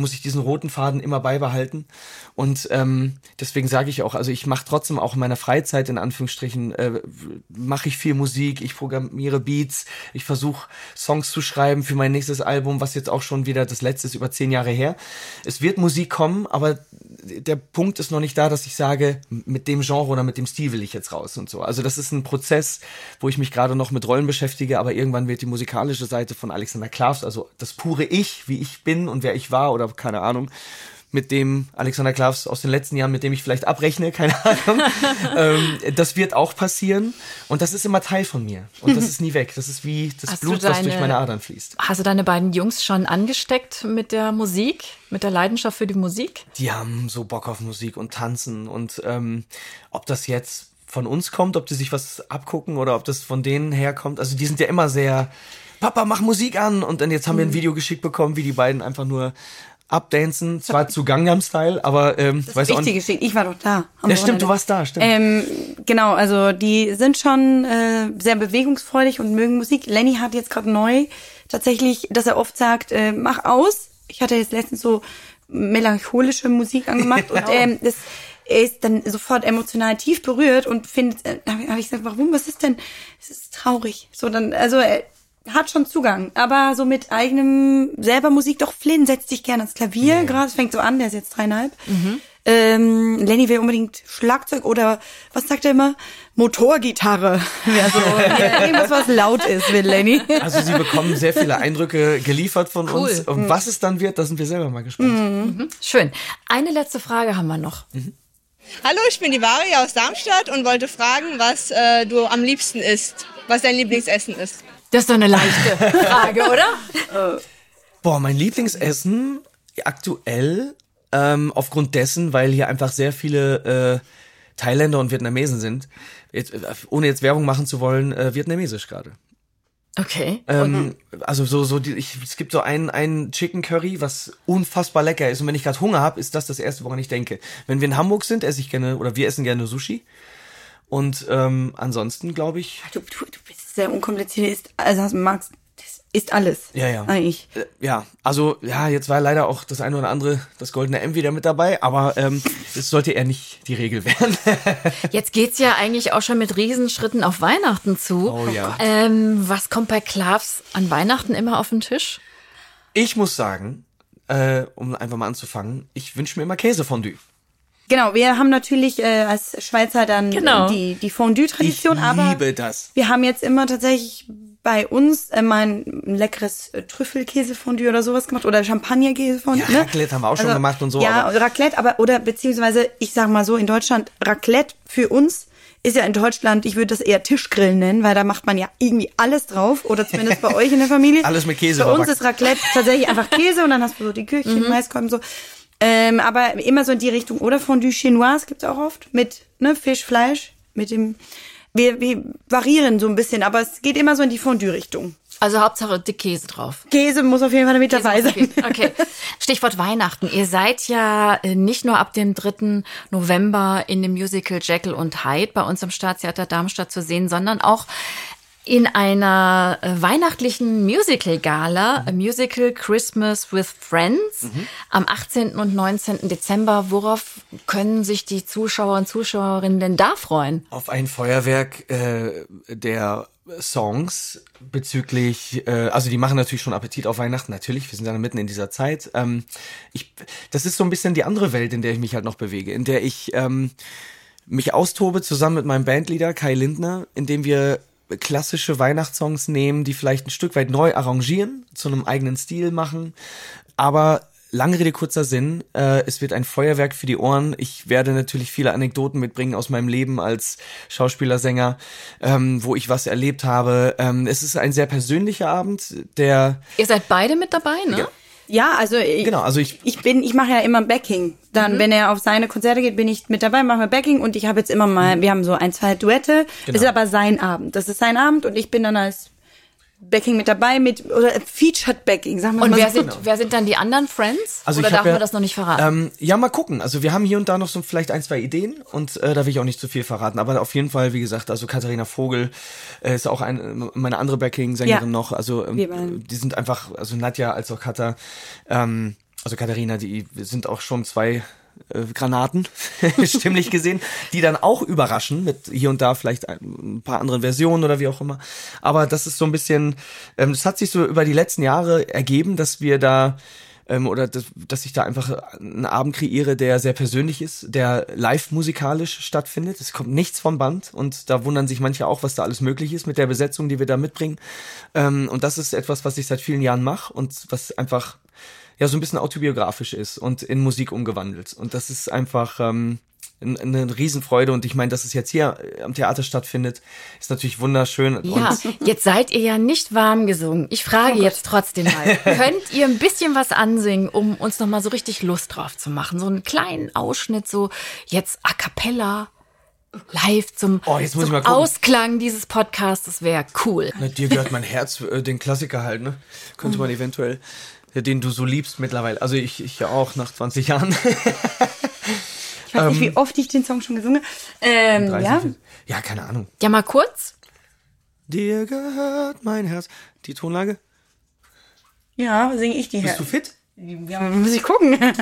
muss ich diesen roten Faden immer beibehalten. Und ähm, deswegen sage ich auch, also ich mache trotzdem auch in meiner Freizeit, in Anführungsstrichen, äh, mache ich viel Musik, ich programmiere Beats, ich versuche Songs zu schreiben für mein nächstes Album, was jetzt auch schon wieder das letzte ist, über zehn Jahre her. Es wird Musik kommen, aber der Punkt ist noch nicht da, dass ich sage, mit dem Genre oder mit dem Stil will ich jetzt raus und so. Also das ist ein Prozess, wo ich mich gerade noch mit Rollen beschäftige, aber irgendwann wird die musikalische Seite von Alexander Klavs, also das pure Ich, wie ich bin und wer ich war oder keine Ahnung, mit dem Alexander Klavs aus den letzten Jahren, mit dem ich vielleicht abrechne, keine Ahnung. ähm, das wird auch passieren und das ist immer Teil von mir und das ist nie weg. Das ist wie das Hast Blut, das durch deine- meine Adern fließt. Hast du deine beiden Jungs schon angesteckt mit der Musik, mit der Leidenschaft für die Musik? die haben so Bock auf Musik und Tanzen und ähm, ob das jetzt von uns kommt, ob die sich was abgucken oder ob das von denen herkommt. Also die sind ja immer sehr, Papa, mach Musik an und dann jetzt haben wir Mhm. ein Video geschickt bekommen, wie die beiden einfach nur abdancen, zwar zu Gangnam Style, aber ähm, Das weiß auch Wichtige steht, ich war doch da. Ja, stimmt, du warst da, stimmt. Ähm, genau, also die sind schon äh, sehr bewegungsfreudig und mögen Musik. Lenny hat jetzt gerade neu tatsächlich, dass er oft sagt, äh, mach aus. Ich hatte jetzt letztens so melancholische Musik angemacht und ähm, das er ist dann sofort emotional tief berührt und findet, äh, habe hab ich gesagt, warum, was ist denn? Es ist traurig. So dann, also äh, hat schon Zugang, aber so mit eigenem selber Musik, doch Flynn setzt sich gerne ans Klavier, gerade es fängt so an, der ist jetzt dreieinhalb. Ähm, Lenny will unbedingt Schlagzeug oder was sagt er immer? Motorgitarre. Ja, so, irgendwas, was laut ist, will Lenny. Also sie bekommen sehr viele Eindrücke geliefert von Cool. uns. Und was es dann wird, da sind wir selber mal gespannt. Mhm. Schön. Eine letzte Frage haben wir noch. Hallo, ich bin die Vari aus Darmstadt und wollte fragen, was äh, du am liebsten isst, was dein Lieblingsessen ist. Das ist doch eine leichte Frage, oder? Boah, mein Lieblingsessen aktuell, ähm, aufgrund dessen, weil hier einfach sehr viele äh, Thailänder und Vietnamesen sind, jetzt, äh, ohne jetzt Werbung machen zu wollen, äh, vietnamesisch gerade. Okay. Ähm, also so so die, ich, es gibt so ein ein Chicken Curry, was unfassbar lecker ist und wenn ich gerade Hunger habe, ist das das erste, woran ich denke. Wenn wir in Hamburg sind, esse ich gerne oder wir essen gerne Sushi. Und ähm, ansonsten glaube ich, Du, du, du bist sehr unkompliziert, ist, also hast, magst, das ist alles. ja ja. Eigentlich. Äh, Ja, also ja, jetzt war leider auch das eine oder andere, das goldene M wieder mit dabei, aber ähm, es sollte eher nicht die Regel werden. Jetzt geht's ja eigentlich auch schon mit Riesenschritten auf Weihnachten zu. Oh ja. Ähm, was kommt bei Klavs an Weihnachten immer auf den Tisch? Ich muss sagen, äh, um einfach mal anzufangen, ich wünsche mir immer Käsefondue. Genau, wir haben natürlich äh, als Schweizer dann Genau. die, die Fondue-Tradition, ich aber liebe das. wir haben jetzt immer tatsächlich bei uns äh, mal ein leckeres äh, Trüffelkäsefondue oder sowas gemacht oder Champagnerkäsefondue. Ja, ne? Raclette haben wir auch schon gemacht und so, Ja, aber- Raclette, aber oder beziehungsweise, ich sag mal so, in Deutschland, Raclette für uns ist ja in Deutschland, ich würde das eher Tischgrillen nennen, weil da macht man ja irgendwie alles drauf oder zumindest bei euch in der Familie. Alles mit Käse Für uns ist Raclette tatsächlich einfach Käse und dann hast du so die Küchchen, Maiskolben so. Ähm, aber immer so in die Richtung. Oder Fondue Chinoise gibt's auch oft mit ne, Fisch, Fleisch, mit dem. Wir, wir variieren so ein bisschen, aber es geht immer so in die Fondue-Richtung. Also Hauptsache dick Käse drauf. Käse muss auf jeden Fall mit dabei sein. Okay. Stichwort Weihnachten. Ihr seid ja äh, nicht nur ab dem 3. November in dem Musical Jekyll und Hyde bei uns am Staatstheater Darmstadt zu sehen, sondern auch in einer äh, weihnachtlichen Musical-Gala, a Musical Christmas with Friends, am 18. und 19. Dezember. Worauf können sich die Zuschauer und Zuschauerinnen denn da freuen? Auf ein Feuerwerk äh, der Songs bezüglich, äh, also die machen natürlich schon Appetit auf Weihnachten, natürlich, wir sind dann mitten in dieser Zeit. Ähm, ich, das ist so ein bisschen die andere Welt, in der ich mich halt noch bewege, in der ich ähm, mich austobe zusammen mit meinem Bandleader Kai Lindner, indem wir klassische Weihnachtssongs nehmen, die vielleicht ein Stück weit neu arrangieren, zu einem eigenen Stil machen, aber Lange Rede, kurzer Sinn. Äh, es wird ein Feuerwerk für die Ohren. Ich werde natürlich viele Anekdoten mitbringen aus meinem Leben als Schauspieler, Sänger, ähm, wo ich was erlebt habe. Ähm, es ist ein sehr persönlicher Abend, der Ihr seid beide mit dabei, ne? Ja, also ich, Genau, also ich- ich bin, ich mache ja immer Backing. Dann, wenn er auf seine Konzerte geht, bin ich mit dabei, machen wir Backing und ich habe jetzt immer mal, wir haben so ein, zwei Duette. Das ist aber sein Abend. Das ist sein Abend und ich bin dann als Backing mit dabei mit oder Featured Backing, sagen wir Und mal wer so. sind, wer sind dann die anderen Friends? Also Oder darf ja, man das noch nicht verraten? Ähm, ja, mal gucken. Also wir haben hier und da noch so vielleicht ein, zwei Ideen und äh, da will ich auch nicht zu viel verraten. Aber auf jeden Fall, wie gesagt, also Katharina Vogel äh, ist auch ein, meine andere Backing-Sängerin Ja. noch. Also ähm, die sind einfach, also Nadja als auch Katha, ähm, also Katharina, die sind auch schon zwei Granaten, stimmlich gesehen, die dann auch überraschen mit hier und da vielleicht ein, paar anderen Versionen oder wie auch immer. Aber das ist so ein bisschen, ähm, es hat sich so über die letzten Jahre ergeben, dass wir da ähm, oder dass, dass ich da einfach einen Abend kreiere, der sehr persönlich ist, der live musikalisch stattfindet. Es kommt nichts vom Band und da wundern sich manche auch, was da alles möglich ist mit der Besetzung, die wir da mitbringen. Ähm, und das ist etwas, was ich seit vielen Jahren mache und was einfach ja so ein bisschen autobiografisch ist und in Musik umgewandelt. Und das ist einfach ähm, ein- eine Riesenfreude. Und ich meine, dass es jetzt hier am Theater stattfindet, ist natürlich wunderschön. ja, jetzt seid ihr ja nicht warm gesungen. Ich frage jetzt trotzdem mal, könnt ihr ein bisschen was ansingen, um uns noch mal so richtig Lust drauf zu machen? So einen kleinen Ausschnitt, so jetzt a cappella, live zum, Oh, zum. Ausklang dieses Podcasts, wäre cool. Na, dir gehört mein Herz, äh, den Klassiker halt, ne? Könnte man eventuell, den du so liebst mittlerweile. Also ich, ich ja auch nach 20 Jahren. Ich weiß nicht, wie oft ich den Song schon gesungen habe. Ähm, 30. ja. ja, keine Ahnung. Ja, mal kurz. Dir gehört mein Herz. Die Tonlage? Ja, singe ich die Bist her. du fit? Ja, muss ich gucken.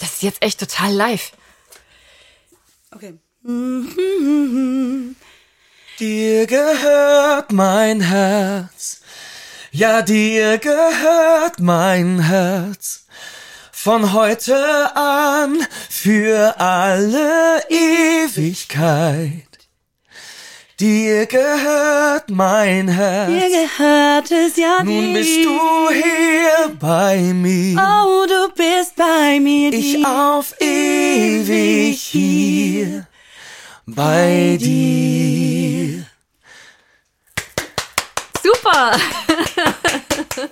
Das ist jetzt echt total live. Okay. Dir gehört mein Herz. Ja, dir gehört mein Herz. Von heute an für alle Ewigkeit. Dir gehört mein Herz. Dir gehört es ja Nun dir. bist du hier bei mir. Oh, du bist bei mir. Ich dir. auf ewig hier bei dir. Super!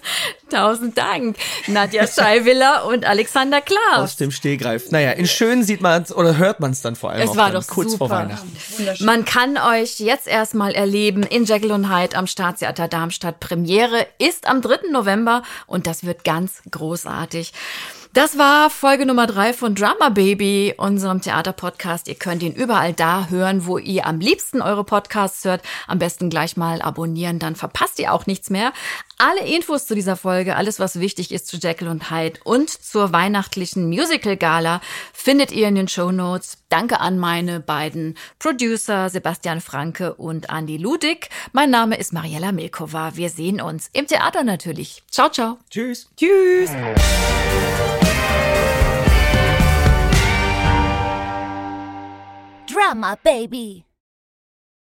Tausend Dank, Nadja Scheiwiller und Alexander Aus Klaas. dem Stehgreif. Naja, in schön sieht man oder hört man es dann vor allem Es auch war dann, doch kurz super. vor Weihnachten. Man kann euch jetzt erstmal erleben in Jekyll und Hyde am Staatstheater Darmstadt. Premiere ist am 3. November und das wird ganz großartig. Das war Folge Nummer drei von Drama Baby, unserem Theaterpodcast. Ihr könnt ihn überall da hören, wo ihr am liebsten eure Podcasts hört. Am besten gleich mal abonnieren, dann verpasst ihr auch nichts mehr. Alle Infos zu dieser Folge, alles was wichtig ist zu Jekyll und Hyde und zur weihnachtlichen Musical Gala findet ihr in den Show Notes. Danke an meine beiden Producer Sebastian Franke und Andy Ludig. Mein Name ist Mariella Milkova. Wir sehen uns im Theater natürlich. Ciao, ciao. Tschüss. Tschüss. Drama Baby.